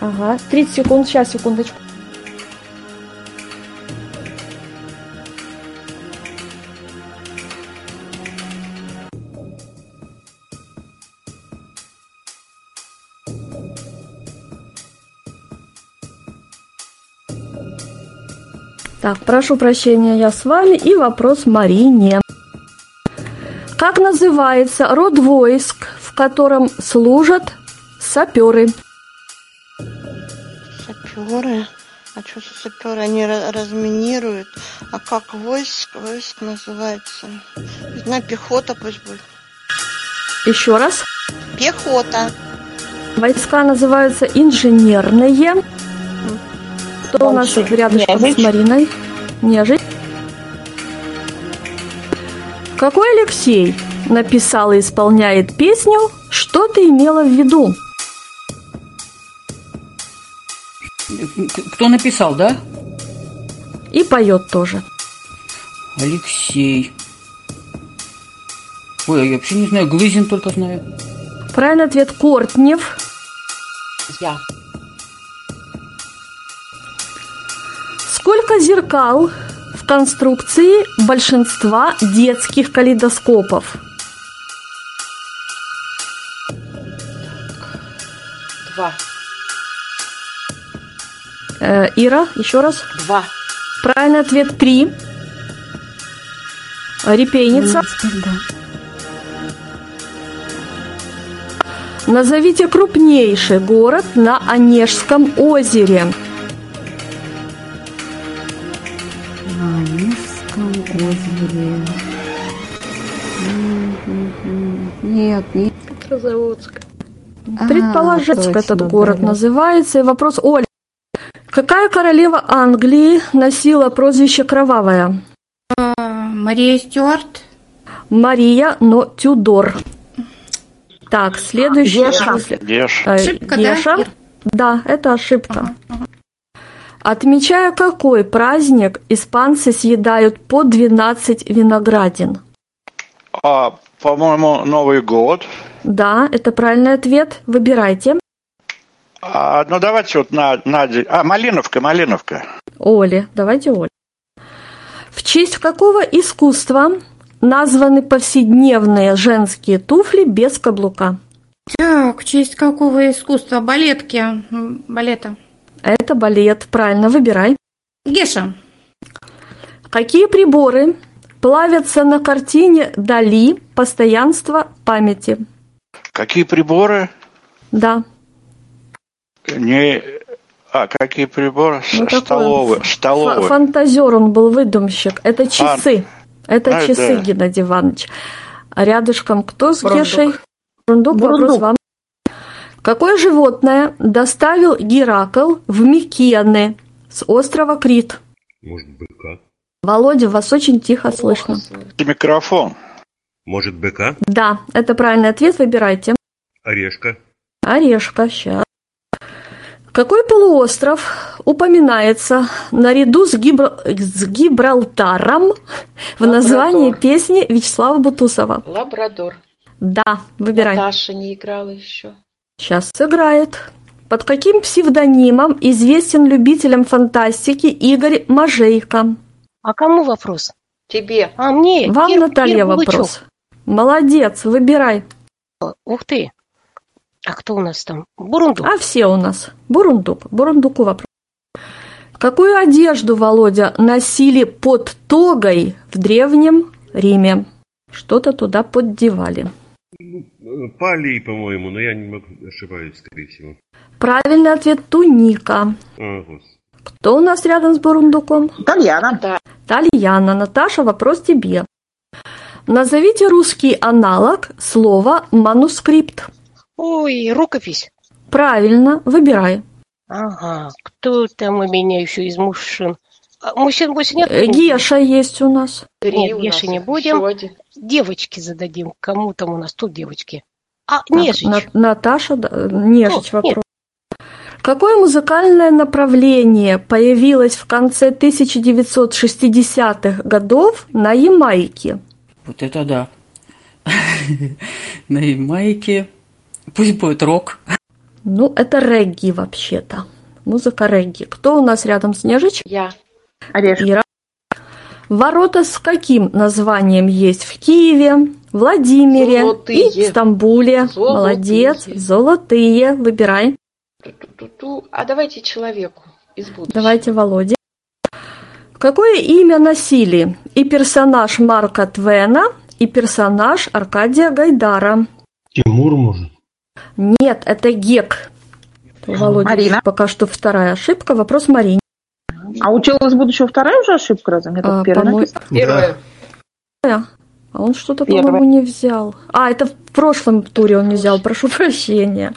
Ага, 30 секунд, сейчас, секундочку. Так, прошу прощения, я с вами. И вопрос Марине. Как называется род войск, в котором служат саперы? Саперы? А что за саперы? Они ра- разминируют. А как войск? Войск называется. Не знаю, пехота пусть будет. Еще раз. Пехота. Войска называются инженерные. Кто у нас рядышком с Нежить. Мариной? Нежить. Какой Алексей написал и исполняет песню «Что ты имела в виду?» Кто написал, да? И поет тоже. Алексей. Ой, я вообще не знаю, Глызин только знаю. Правильный ответ Кортнев. Я. Сколько зеркал в конструкции большинства детских калейдоскопов? Два. Э, Ира, еще раз. Два. Правильный ответ три. Репейница. Назовите крупнейший город на Онежском озере. На Онежском озере. Нет, нет. Петрозаводск. Предположительно, точно, этот да, город да. называется. И вопрос Оля. Какая королева Англии носила прозвище Кровавая? А, Мария Стюарт. Мария, но Тюдор. Так, следующий. Геша. Геша. Э, Ошибка, да? Да, это ошибка. Отмечая какой праздник, испанцы съедают по 12 виноградин? А, по-моему, Новый год. Да, это правильный ответ. Выбирайте. А, ну, давайте вот на, Надя. А, Малиновка, Малиновка. Оле. Давайте Оле. В честь какого искусства названы повседневные женские туфли без каблука? Так, в честь какого искусства? Балетки. Балета. Это балет. Правильно, выбирай. Геша. Какие приборы плавятся на картине Дали «Постоянство памяти»? Какие приборы? Да. Не... А, какие приборы? Ну, такой столовые. ф- Столовые. Фантазер он был, выдумщик. Это часы. Это а, часы, да. Геннадий Иванович. А рядышком кто с Бурундук. Гешей? Бурундук, вопрос Бурундук. вам. Какое животное доставил Геракл в Микены с острова Крит? Может, быка? Володя, вас очень тихо слышно. Микрофон. Может, быка? Да, это правильный ответ, выбирайте. Орешка? Орешка, сейчас. Какой полуостров упоминается наряду с, Гибра- с Гибралтаром в названии песни Вячеслава Бутусова? Лабрадор. Да, выбирай. Наташа не играла еще. Сейчас сыграет. Под каким псевдонимом известен любителям фантастики Игорь Мажейко? А кому вопрос? Тебе. А мне? Вам, Кир- Наталья, Кир Булычев. вопрос. Молодец, выбирай. Ух ты. А кто у нас там? Бурундук. А все у нас. Бурундук. Бурундуку вопрос. Какую одежду, Володя, носили под тогой в Древнем Риме? Что-то туда поддевали. Палий, по-моему, но я не могу, ошибаюсь, скорее всего. Правильный ответ – туника. А. Кто у нас рядом с Бурундуком? Тальяна. Тальяна. Наташа, вопрос тебе. Назовите русский аналог слова «манускрипт». Ой, рукопись. Правильно, выбирай. Ага, кто там у меня еще из мужчин? А, Мужчин больше нет? Э, Геша есть у нас. Нет, у Геши нас не будем. Девочки зададим. Кому там у нас тут девочки? А, нежич. На- Наташа, да, нежич О, нет. вопрос. Какое музыкальное направление появилось в конце 1960-х годов на Ямайке? Вот это да. На Ямайке. Пусть будет рок. Ну, это регги вообще-то. Музыка регги. Кто у нас рядом с Нежич? Я. Орешек. Ира. Ворота с каким названием есть в Киеве, Владимире Золотые. и Стамбуле? Золотые. Молодец. Золотые. Выбирай. Ту-ту-ту-ту. А давайте человеку из будущего. Давайте Володе. Какое имя носили и персонаж Марка Твена, и персонаж Аркадия Гайдара? Тимур, может? Нет, это Гек. У Володи Марина. пока что вторая ошибка. Вопрос Марине. А учила из будущего вторая уже ошибка, разве? Мне А, первая написано. Первое. А он что-то, Первая. по-моему, не взял. А, это в прошлом туре он не взял, прошу прощения.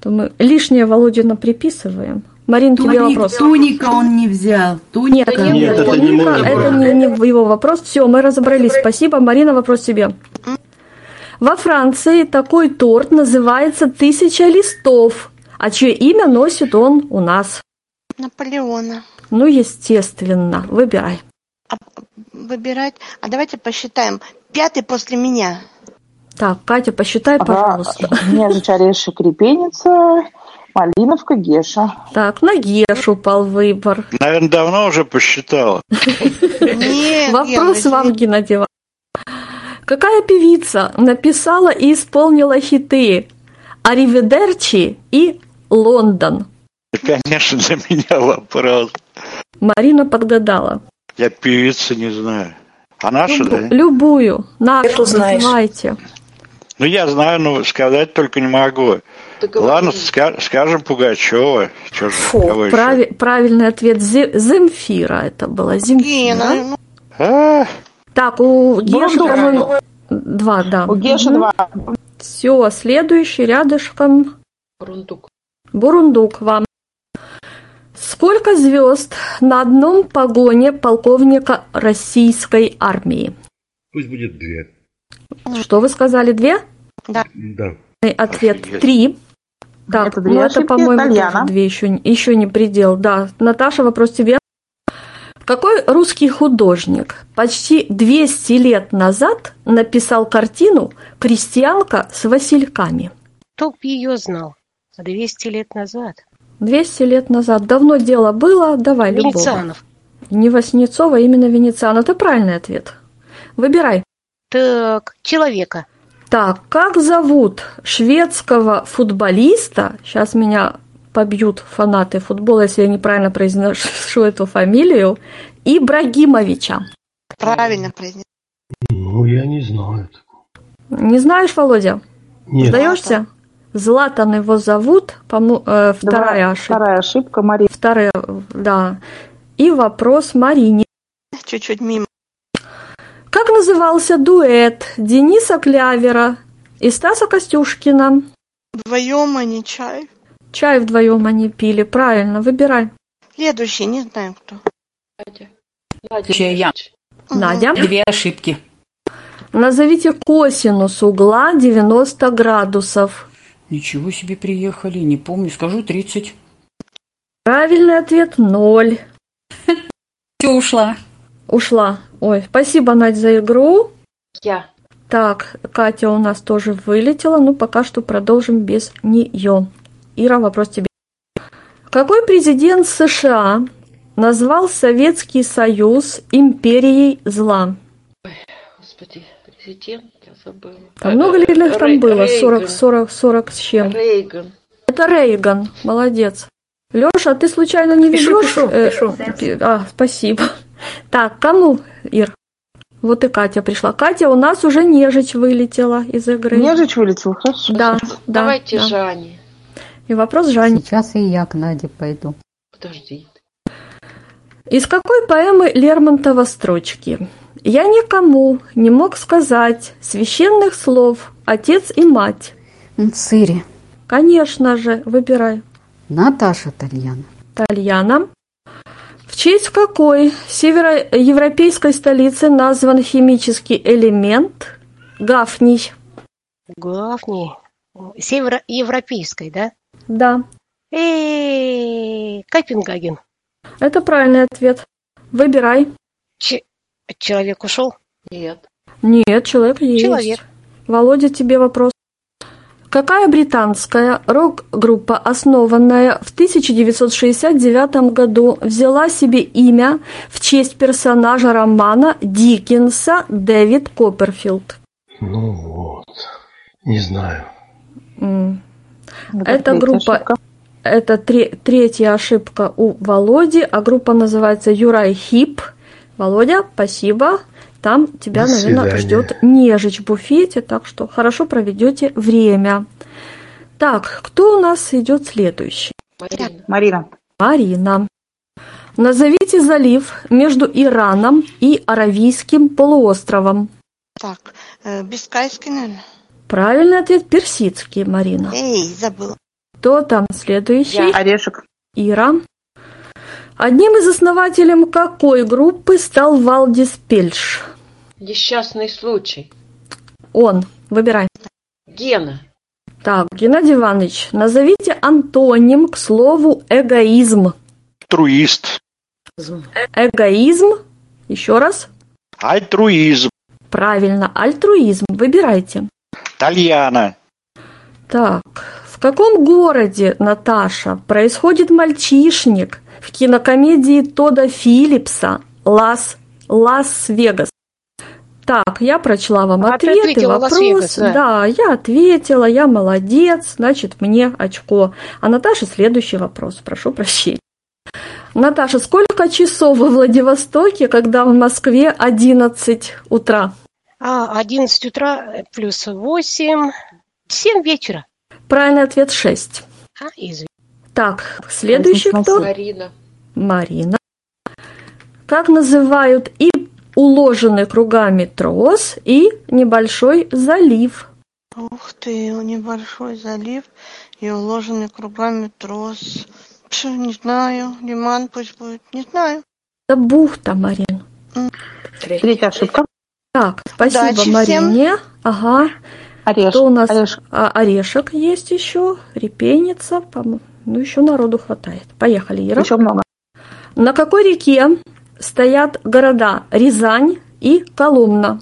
То мы лишнее Володина приписываем. Марин, тебе Туник- вопрос. Туника он не взял. Нет, Туника. нет, Нет, это не мой это не, не его вопрос. Все, мы разобрались. Спасибо. Марина, вопрос тебе. Во Франции такой торт называется «Тысяча листов», а чье имя носит он у нас? Наполеона. Ну, естественно. Выбирай. Выбирать. А давайте посчитаем. Пятый после меня. Так, Катя, посчитай, пожалуйста. Нежич, орешек, репеница, малиновка, геша. Так, на Геш упал выбор. Наверное, давно уже посчитала. Нет, Вопрос вам, Геннадий. Какая певица написала и исполнила хиты «Ариведерчи» и «Лондон»? Конечно, для меня вопрос. Марина подгадала. Я певица не знаю. А наша, да? Любую. Нашу Эту знаешь. называйте. Ну, я знаю, но сказать только не могу. Ладно, ска- скажем Пугачева. Чё же, Фу, кого еще? прави- правильный ответ Зе- Земфира это была. Земфира. Ну, А, Так, у Геши, Бурундук. по-моему, два, да. У Геши два. Все, следующий рядышком Рундук. Бурундук вам. Сколько звезд на одном погоне полковника российской армии? Пусть будет две. Что вы сказали, две? да. Да. Ответ Офигеть. три. Так, Это две ну это, по-моему, тоже две еще, не- еще не предел. Да, Наташа, вопрос тебе. Какой русский художник почти 200 лет назад написал картину «Крестьянка с васильками»? Кто б ее знал? 200 лет назад. 200 лет назад. Давно дело было, давай любого. Венецианов. Не Васнецова, а именно Венециан. Это правильный ответ. Выбирай. Так, человека. Так, как зовут шведского футболиста? Сейчас меня побьют фанаты футбола, если я неправильно произношу эту фамилию. Ибрагимовича. Правильно произнес. Ну, я не знаю. Не знаешь, Володя? Нет. Сдаешься? Златан его зовут. По-мо- э, вторая Два- ошибка. Вторая ошибка, Мария. Вторая, да. И вопрос Марине. Чуть-чуть мимо. Как назывался дуэт Дениса Клявера и Стаса Костюшкина? Вдвоем они чай. Чай вдвоем они пили. Правильно, выбирай. Следующий, не знаю кто. Надя. Надя. Чья? Надя. Две ошибки. Назовите косинус угла 90 градусов. Ничего себе приехали, не помню, скажу 30. Правильный ответ – ноль. Все, ушла. Ушла. Ой, спасибо, Надь, за игру. Я. Так, Катя у нас тоже вылетела, но пока что продолжим без нее. Ира, вопрос тебе. Какой президент США назвал Советский Союз империей зла? Господи, президент, забыла. Там много ли их там Рей- было? 40, Рейган. 40, 40 с чем? Рейган. Это Рейган, молодец. Леша, ты случайно не Пишу, ведешь? пишу, Э, пишу. пи- А, спасибо. Так, кому, Ир? Вот и Катя пришла. Катя у нас уже нежить вылетела из игры. Нежич вылетел, хорошо. Да, да. Давайте да. Жане. И вопрос Жане. Сейчас и я к Наде пойду. Подожди. Из какой поэмы Лермонтова строчки? «Я никому не мог сказать священных слов, отец и мать». Цири. Конечно же, выбирай. Наташа Тальяна. Тальяна. В честь какой североевропейской столицы назван химический элемент гафний? Гафни. Североевропейской, да? Да. Эй, Копенгаген. Это правильный ответ. Выбирай. Че- человек ушел? Нет. Нет, человек есть. Человек. Володя, тебе вопрос. Какая британская рок-группа, основанная в 1969 году, взяла себе имя в честь персонажа романа Диккенса Дэвид Копперфилд? Ну вот. Не знаю. Эта третья группа, ошибка. это тре- третья ошибка у Володи, а группа называется Юрай Хип. Володя, спасибо. Там тебя, До наверное, свидания. ждет нежить в буфете, так что хорошо проведете время. Так, кто у нас идет следующий? Марина. Марина. Марина. Назовите залив между Ираном и Аравийским полуостровом. Так, э, Бискайский, наверное. Правильный ответ персидский, Марина. Эй, забыла. Кто там следующий? Орешек. Ира. Одним из основателей какой группы стал Валдис Пельш? Несчастный случай. Он. Выбирай. Гена. Так, Геннадий Иванович, назовите антоним к слову эгоизм. Альтруист. Эгоизм. Еще раз. Альтруизм. Правильно, альтруизм. Выбирайте. Тальяна. Так, в каком городе, Наташа, происходит мальчишник в кинокомедии Тода Филлипса «Лас, Лас-Вегас»? Так, я прочла вам А ты ответы. «Лас-Вегас», да. да, я ответила, я молодец, значит, мне очко. А Наташа следующий вопрос, прошу прощения. Наташа, сколько часов во Владивостоке, когда в Москве 11 утра? А, 11 утра плюс 8, 7 вечера. Правильный ответ 6. А, извини. Так, следующий кто? Марина. Марина. Как называют и уложенный кругами трос, и небольшой залив? Ух ты, небольшой залив и уложенный кругами трос. Пш, не знаю, лиман пусть будет, не знаю. Это бухта, Марин. Третья ошибка. Так, спасибо Удачи всем. Марине. Ага. Орешек. Кто у нас? Орешек. А, орешек есть еще, репейница, по-моему. Ну еще народу хватает. Поехали, Ира. Еще много. На какой реке стоят города Рязань и Коломна?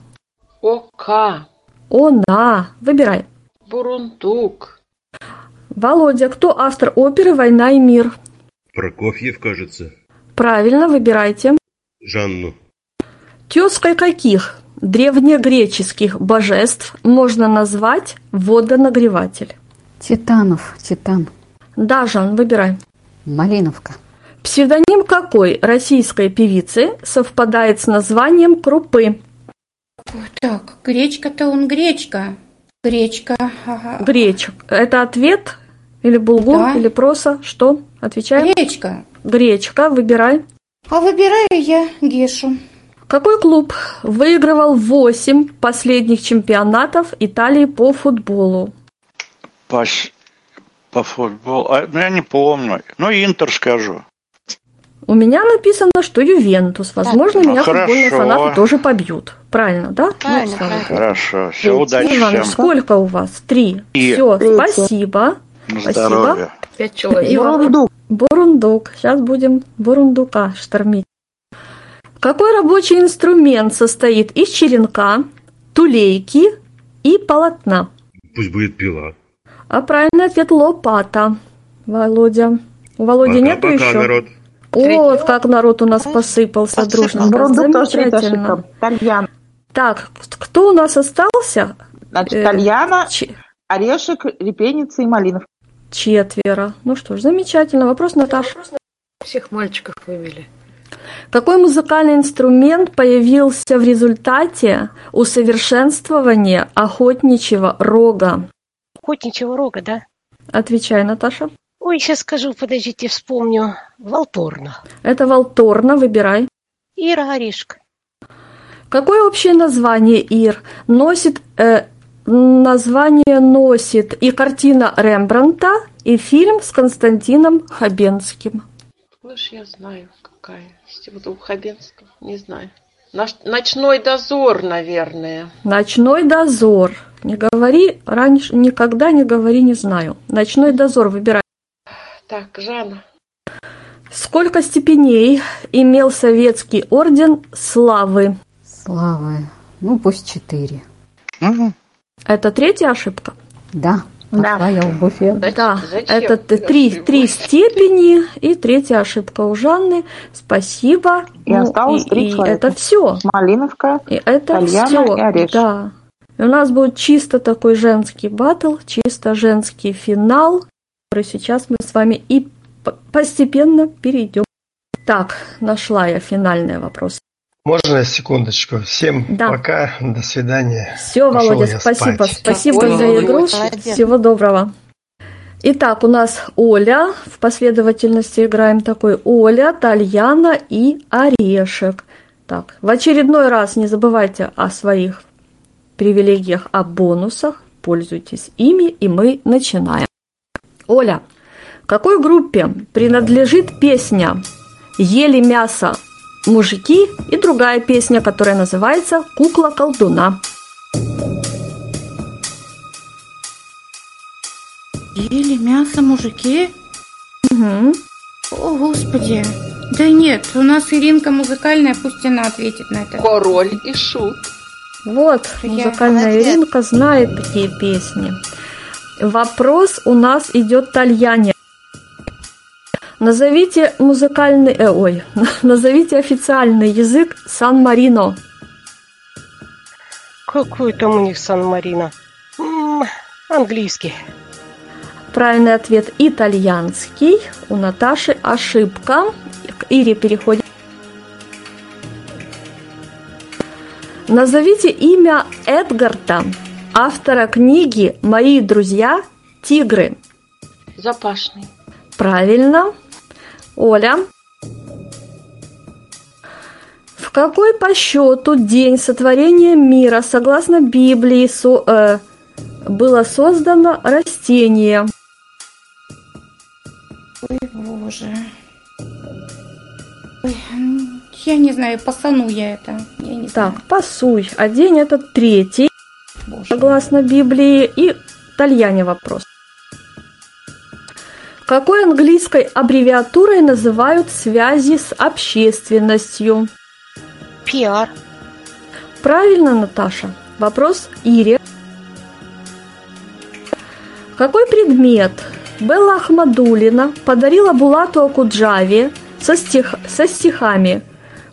Ока. Она. Выбирай. Бурундук. Володя, кто автор оперы «Война и мир»? Прокофьев, кажется. Правильно, выбирайте. Жанну. Тезкой каких древнегреческих божеств можно назвать водонагреватель? Титанов, Титан. Да, Жан, выбирай. Малиновка. Псевдоним какой российской певицы совпадает с названием крупы? Так, гречка-то он гречка. Гречка. Ага. Гречек. Это ответ? Или булгур, Да. или проса? Что? Отвечаем? Гречка. Гречка, выбирай. А выбираю я Гешу. Какой клуб выигрывал 8 последних чемпионатов Италии по футболу? Щ- по футболу. А, ну, я не помню. Ну, Интер скажу. У меня написано, что Ювентус. Возможно, Ну, меня футбольные хорошо. фанаты тоже побьют. Правильно, да? Правильно, Ну, правильно. богу. Хорошо. Все, удачи Иван, всем. сколько у вас? Три. И- Все, спасибо. На Спасибо. Пять человек. Иван, Бурундук. Сейчас будем бурундука штормить. Какой рабочий инструмент состоит из черенка, тулейки и полотна? Пусть будет пила. А правильный ответ лопата. Володя. У Володи Пока, нету пока, еще? народ. Вот как народ у нас посыпался дружно. Замечательно. Тальяна. Так, кто у нас остался? Значит, Э, Тальяна, Ч- Орешек, Репейница и Малинов. четверо. Ну что ж, замечательно. Вопрос, Наташа. Всех мальчиков вывели. Какой музыкальный инструмент появился в результате усовершенствования охотничьего рога? Охотничьего рога, да? Отвечай, Наташа. Ой, сейчас скажу, подождите, вспомню. Волторна. Это Волторна, выбирай. Ира Орешка. Какое общее название Ир носит э, название носит и картина Рембранта, и фильм с Константином Хабенским. Слышь, я знаю, какая. Вот у Хабенского, не знаю. Наш- Ночной дозор, наверное. Ночной дозор. Не говори раньше, никогда не говори не знаю. Ночной дозор выбирай. Так, Жанна. Сколько степеней имел советский орден славы? Славы. Ну, пусть четыре. Это третья ошибка? Да. Пошла я в буфет. Да, это т- три, три степени и третья ошибка у Жанны. Спасибо. И Ну, осталось три и человека. это все. Малиновка, И это все. и Орешек. Да. И у нас будет чисто такой женский батл, чисто женский финал, который сейчас мы с вами и постепенно перейдем. Так, нашла я финальный вопрос. Можно секундочку? Всем Да. пока, до свидания. Все, Пошел Володя, я спасибо. спать. Спасибо Ой, за игру. молодец. Всего доброго. Итак, у нас Оля. В последовательности играем такой Оля, Тальяна и Орешек. Так, в очередной раз не забывайте о своих привилегиях, о бонусах. Пользуйтесь ими, и мы начинаем. Оля, какой группе принадлежит песня «Ели мясо мужики» и другая песня, которая называется «Кукла колдуна»? Ели мясо мужики? Угу. О, господи. Да нет, у нас Иринка музыкальная, пусть она ответит на это. Король и шут. Вот, Я музыкальная молодец. Иринка знает такие песни. Вопрос у нас идет Тальяне. Назовите музыкальный, э, ой, назовите официальный язык Сан-Марино. Какой там у них Сан-Марино? Английский. Правильный ответ итальянский. У Наташи ошибка. К Ире переходим. Назовите имя Эдгарта, автора книги «Мои друзья – тигры». Запашный. Правильно. Оля. В какой по счету день сотворения мира, согласно Библии, со- э, было создано растение? Ой, боже. Ой, я не знаю, пасану я это. Я не знаю. Так, пасуй. А день этот третий, согласно Библии. И Тальяне вопрос. Какой английской аббревиатурой называют связи с общественностью? Пиар. Правильно, Наташа. Вопрос Ире. Какой предмет Белла Ахмадулина подарила Булату Акуджаве со, стих, со стихами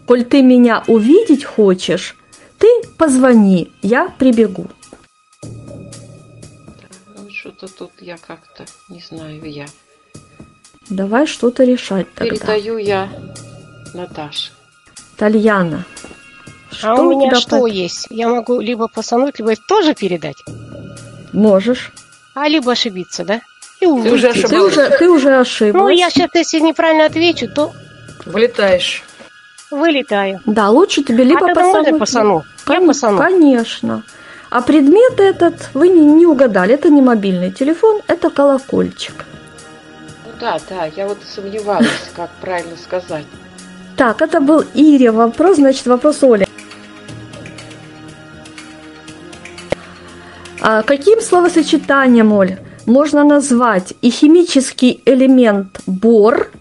«Коль ты меня увидеть хочешь, ты позвони, я прибегу». Ну, что-то тут я как-то не знаю я. Давай что-то решать тогда. Передаю я Наташе. Тальяна. а что у у меня тебя что по- есть? Я могу либо посануть, либо тоже передать, Можешь. а либо ошибиться, да? И Ты уже уйти. ошибалась. Ты уже, ты уже ошиблась. Ну, я сейчас, если неправильно отвечу, то Вылетаешь. Вылетаю. Да, лучше тебе либо а посануть, посану? Я посану. Конечно. А предмет этот вы не, не угадали. Это не мобильный телефон, это колокольчик. Ну да, да, я вот сомневалась, как правильно сказать. Так, это был Ире вопрос, значит, вопрос Оли. А каким словосочетанием, Оль, можно назвать и химический элемент бор,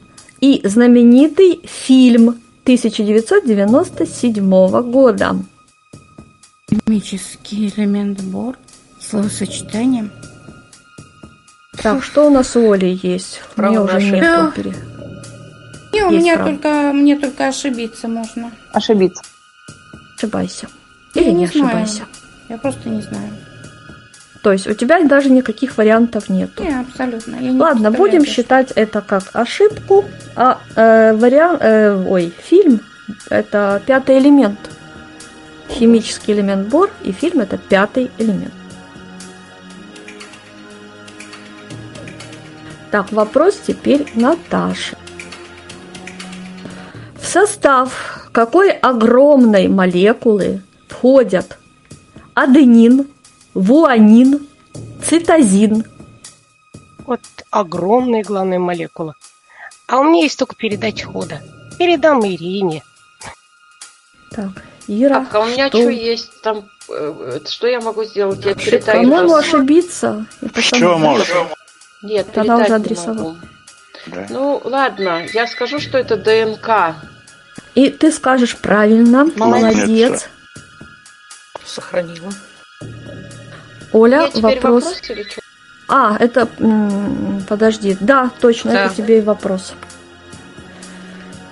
и знаменитый фильм 1997 года? Химический элемент бор. Словосочетание. Так, что у нас у Оли есть? Право Мне уже нет. пере- Не, у Есть меня право. только, мне только ошибиться можно. Ошибиться. Ошибайся. Я Или не знаю. ошибайся. Я просто не знаю. То есть у тебя даже никаких вариантов нету. Не, абсолютно. Я не Ладно, будем даже. считать это как ошибку, а э, вариант, э, ой, фильм это пятый элемент. Химический элемент бор и фильм это пятый элемент. Так, вопрос теперь Наташи. В состав какой огромной молекулы входят аденин, вуанин, цитозин, Вот огромная, главная молекула. А у меня есть только передача хода. Передам Ирине. Так, Ира, Так, а у меня что? что есть там? э, Что я могу сделать? Я передаю. По-моему, ошибиться. Что можешь? Нет, Тогда уже передать не адресовал. могу. Ну, ладно, я скажу, что это ДНК. И ты скажешь правильно. Молодец. Молодец. Сохранила. Оля, вопрос. вопрос или что? А, это... Подожди. Да, точно, Да. это тебе и вопрос.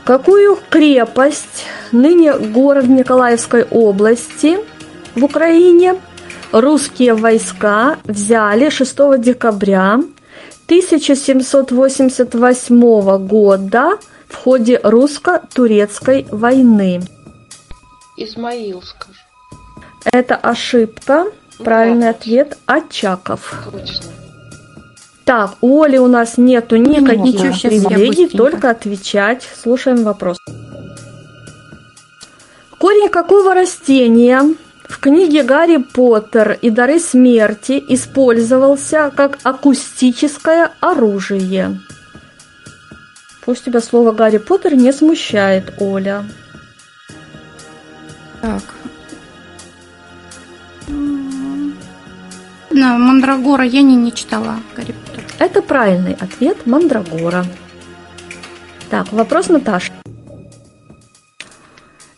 Какую крепость, ныне город Николаевской области в Украине, русские войска взяли 6 декабря 1788 года в ходе русско-турецкой войны? Измаил, скажу. Это ошибка. Правильный ответ – Очаков. Точно. Так, у Оли у нас нету никаких Ничего, щас я привилегий, только отвечать. Слушаем вопрос. Корень какого растения в книге Гарри Поттер и дары смерти использовался как акустическое оружие? Пусть тебя слово Гарри Поттер не смущает, Оля. Так. На Мандрагора я не, не читала Гарри Поттер. Это правильный ответ Мандрагора. Так, вопрос Наташи.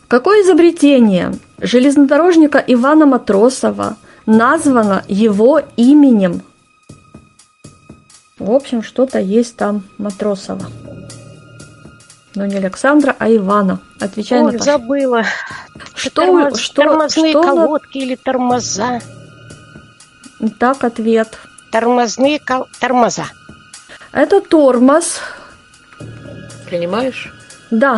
Какое изобретение железнодорожника Ивана Матросова названо его именем? В общем, что-то есть там Матросова. Но не Александра, а Ивана. Отвечай, Ой, Наташа. забыла. Что, Тормоз- что, тормозные что на- колодки или тормоза? Так, ответ. Тормозные кол- тормоза. Это тормоз. Принимаешь? Да,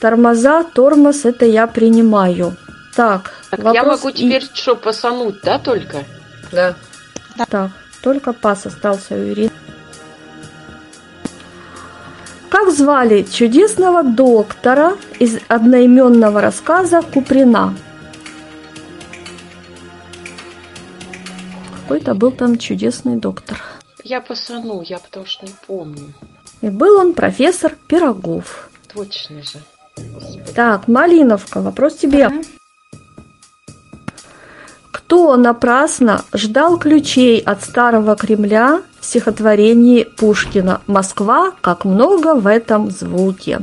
тормоза, тормоз, это я принимаю. Так, Так, я вопрос могу и- теперь что, посануть, да, только? Да. Так, только пас остался у Ирины. Как звали чудесного доктора из одноименного рассказа Куприна? Какой-то был там чудесный доктор. Я посану, я потому что не помню. И был он профессор Пирогов. Точно же. Так, Малиновка, вопрос тебе. Кто напрасно ждал ключей от старого Кремля в стихотворении Пушкина «Москва, как много в этом звуке»?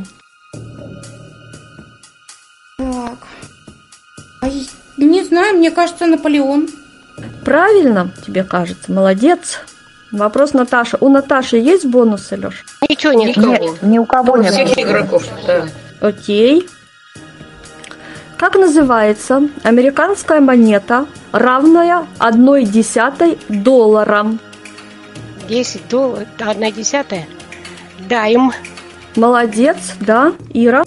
Так. Не знаю, мне кажется, Наполеон. Правильно, тебе кажется, молодец. Вопрос Наташа. У Наташи есть бонусы, Леш? Ничего нет. Никого. Ни у кого У нет. всех игроков, да. Окей. Как называется американская монета, равная одной десятой доллара? 10 долларов, одна десятая. Дайм. Молодец, да, Ира.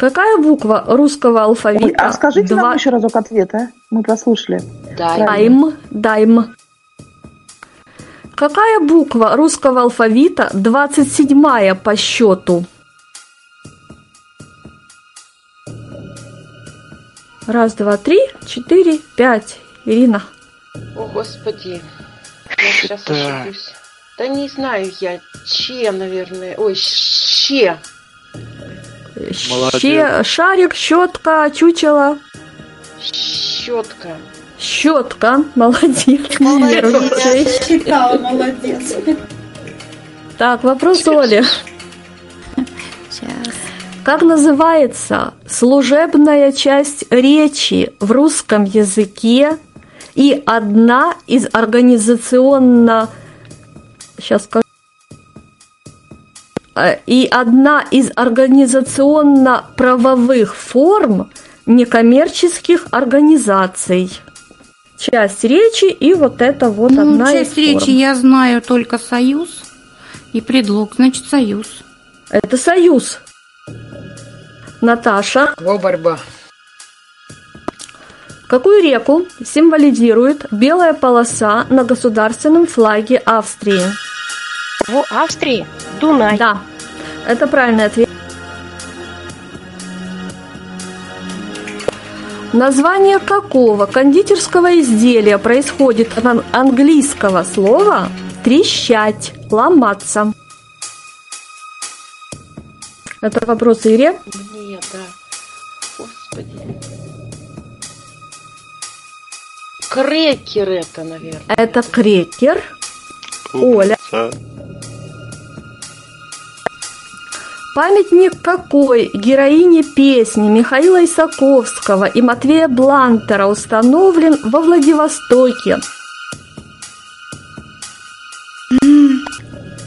Какая буква русского алфавита? Ой, а скажите Два- нам еще разок ответ, а? Мы прослушали. Дайм, дайм. Какая буква русского алфавита 27 по счету? Раз, два, три, четыре, пять. Ирина. О, Господи. Я сейчас Считай. ошибусь. Да не знаю я. Че, наверное. Ой, ще. Молодец. Ще- шарик, щетка, чучело. Щетка. Щетка. Молодец. Нервничай. Читала, молодец. Так, вопрос Оли. Сейчас. Как называется служебная часть речи в русском языке и одна из организационно... Сейчас скажу. Э, И одна из организационно-правовых форм некоммерческих организаций. Часть речи и вот это вот Ну, одна часть из форм. речи я знаю только союз и предлог, значит союз. Это союз. Наташа. Во борьба. Какую реку символизирует белая полоса на государственном флаге Австрии? В Австрии Дунай. Да, это правильный ответ. Название какого кондитерского изделия происходит от ан- английского слова трещать, ломаться. Это вопрос Ире. Мне, да. Господи. Крекер это, наверное. Это крекер. Оля. Памятник какой героине песни Михаила Исаковского и Матвея Блантера установлен во Владивостоке?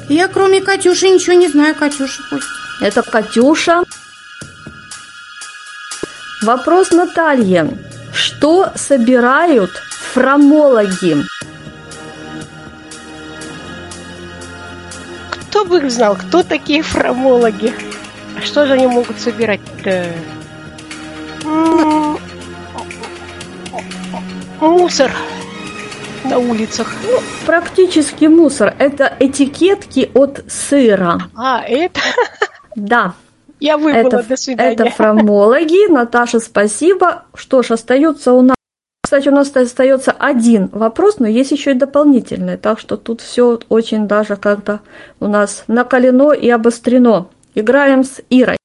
Я кроме Катюши ничего не знаю, Катюша пусть. Это Катюша. Вопрос Наталье. Что собирают фрамологи? Кто бы их знал, кто такие фрамологи? А что же они могут собирать-то? М, Мусор на улицах. Практически мусор. Это этикетки от сыра. А, это... Да. Я выбыла, это, до свидания. Это фрамологи. Наташа, спасибо. Что ж, остается у нас... Кстати, у нас остается один вопрос, но есть еще и дополнительный. Так что тут все очень даже как-то у нас накалено и обострено. Играем с Ирой.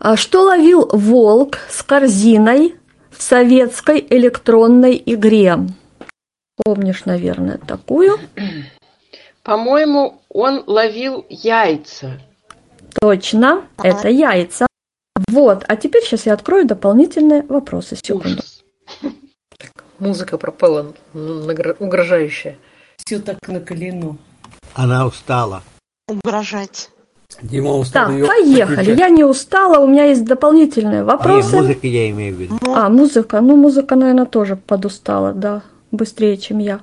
А Что ловил волк с корзиной в советской электронной игре? Помнишь, наверное, такую? По-моему, он ловил яйца. Точно, это яйца. Вот, а теперь сейчас я открою дополнительные вопросы. Секунду. Музыка пропала угрожающая. Все так накалено. Она устала. Угрожать. Дима устал Так, поехали. Я не устала, у меня есть дополнительные Не, вопросы. музыка я имею в виду. А, музыка. Ну, музыка, наверное, тоже подустала, да, быстрее, чем я.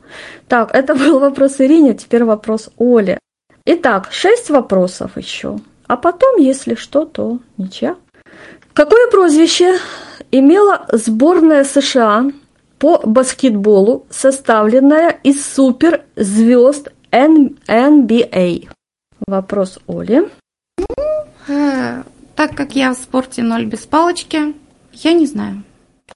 Так, это был вопрос Ирине, теперь вопрос Оле. Итак, шесть вопросов еще. А потом, если что, то ничья. Какое прозвище имела сборная США по баскетболу, составленная из суперзвезд NBA? Вопрос Оли. Э, так как я в спорте ноль без палочки, я не знаю.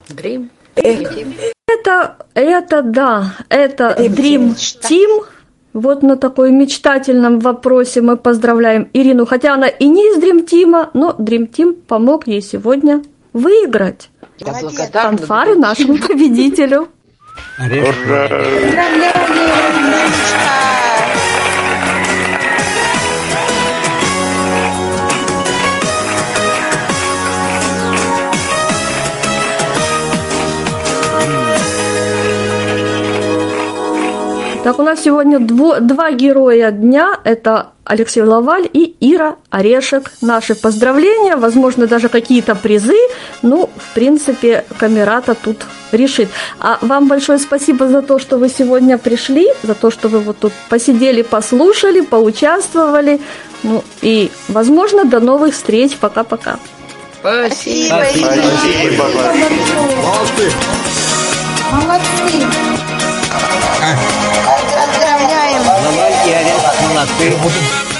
Дрим. Это, это да, это Dream Team. Вот на такой мечтательном вопросе мы поздравляем Ирину, хотя она и не из Dream Team, но Dream Team помог ей сегодня выиграть. Я благодарна. Фанфары нашему победителю. Так, у нас сегодня дво- два героя дня. Это Алексей Лаваль и Ира Орешек. Наши поздравления, возможно, даже какие-то призы. Ну, в принципе, камерата тут решит. А вам большое спасибо за то, что вы сегодня пришли, за то, что вы вот тут посидели, послушали, поучаствовали. Ну, и, возможно, до новых встреч. Пока-пока. Спасибо. Спасибо. Молодцы. Молодцы. Поздравляем. Давайте, Олег, молодцы.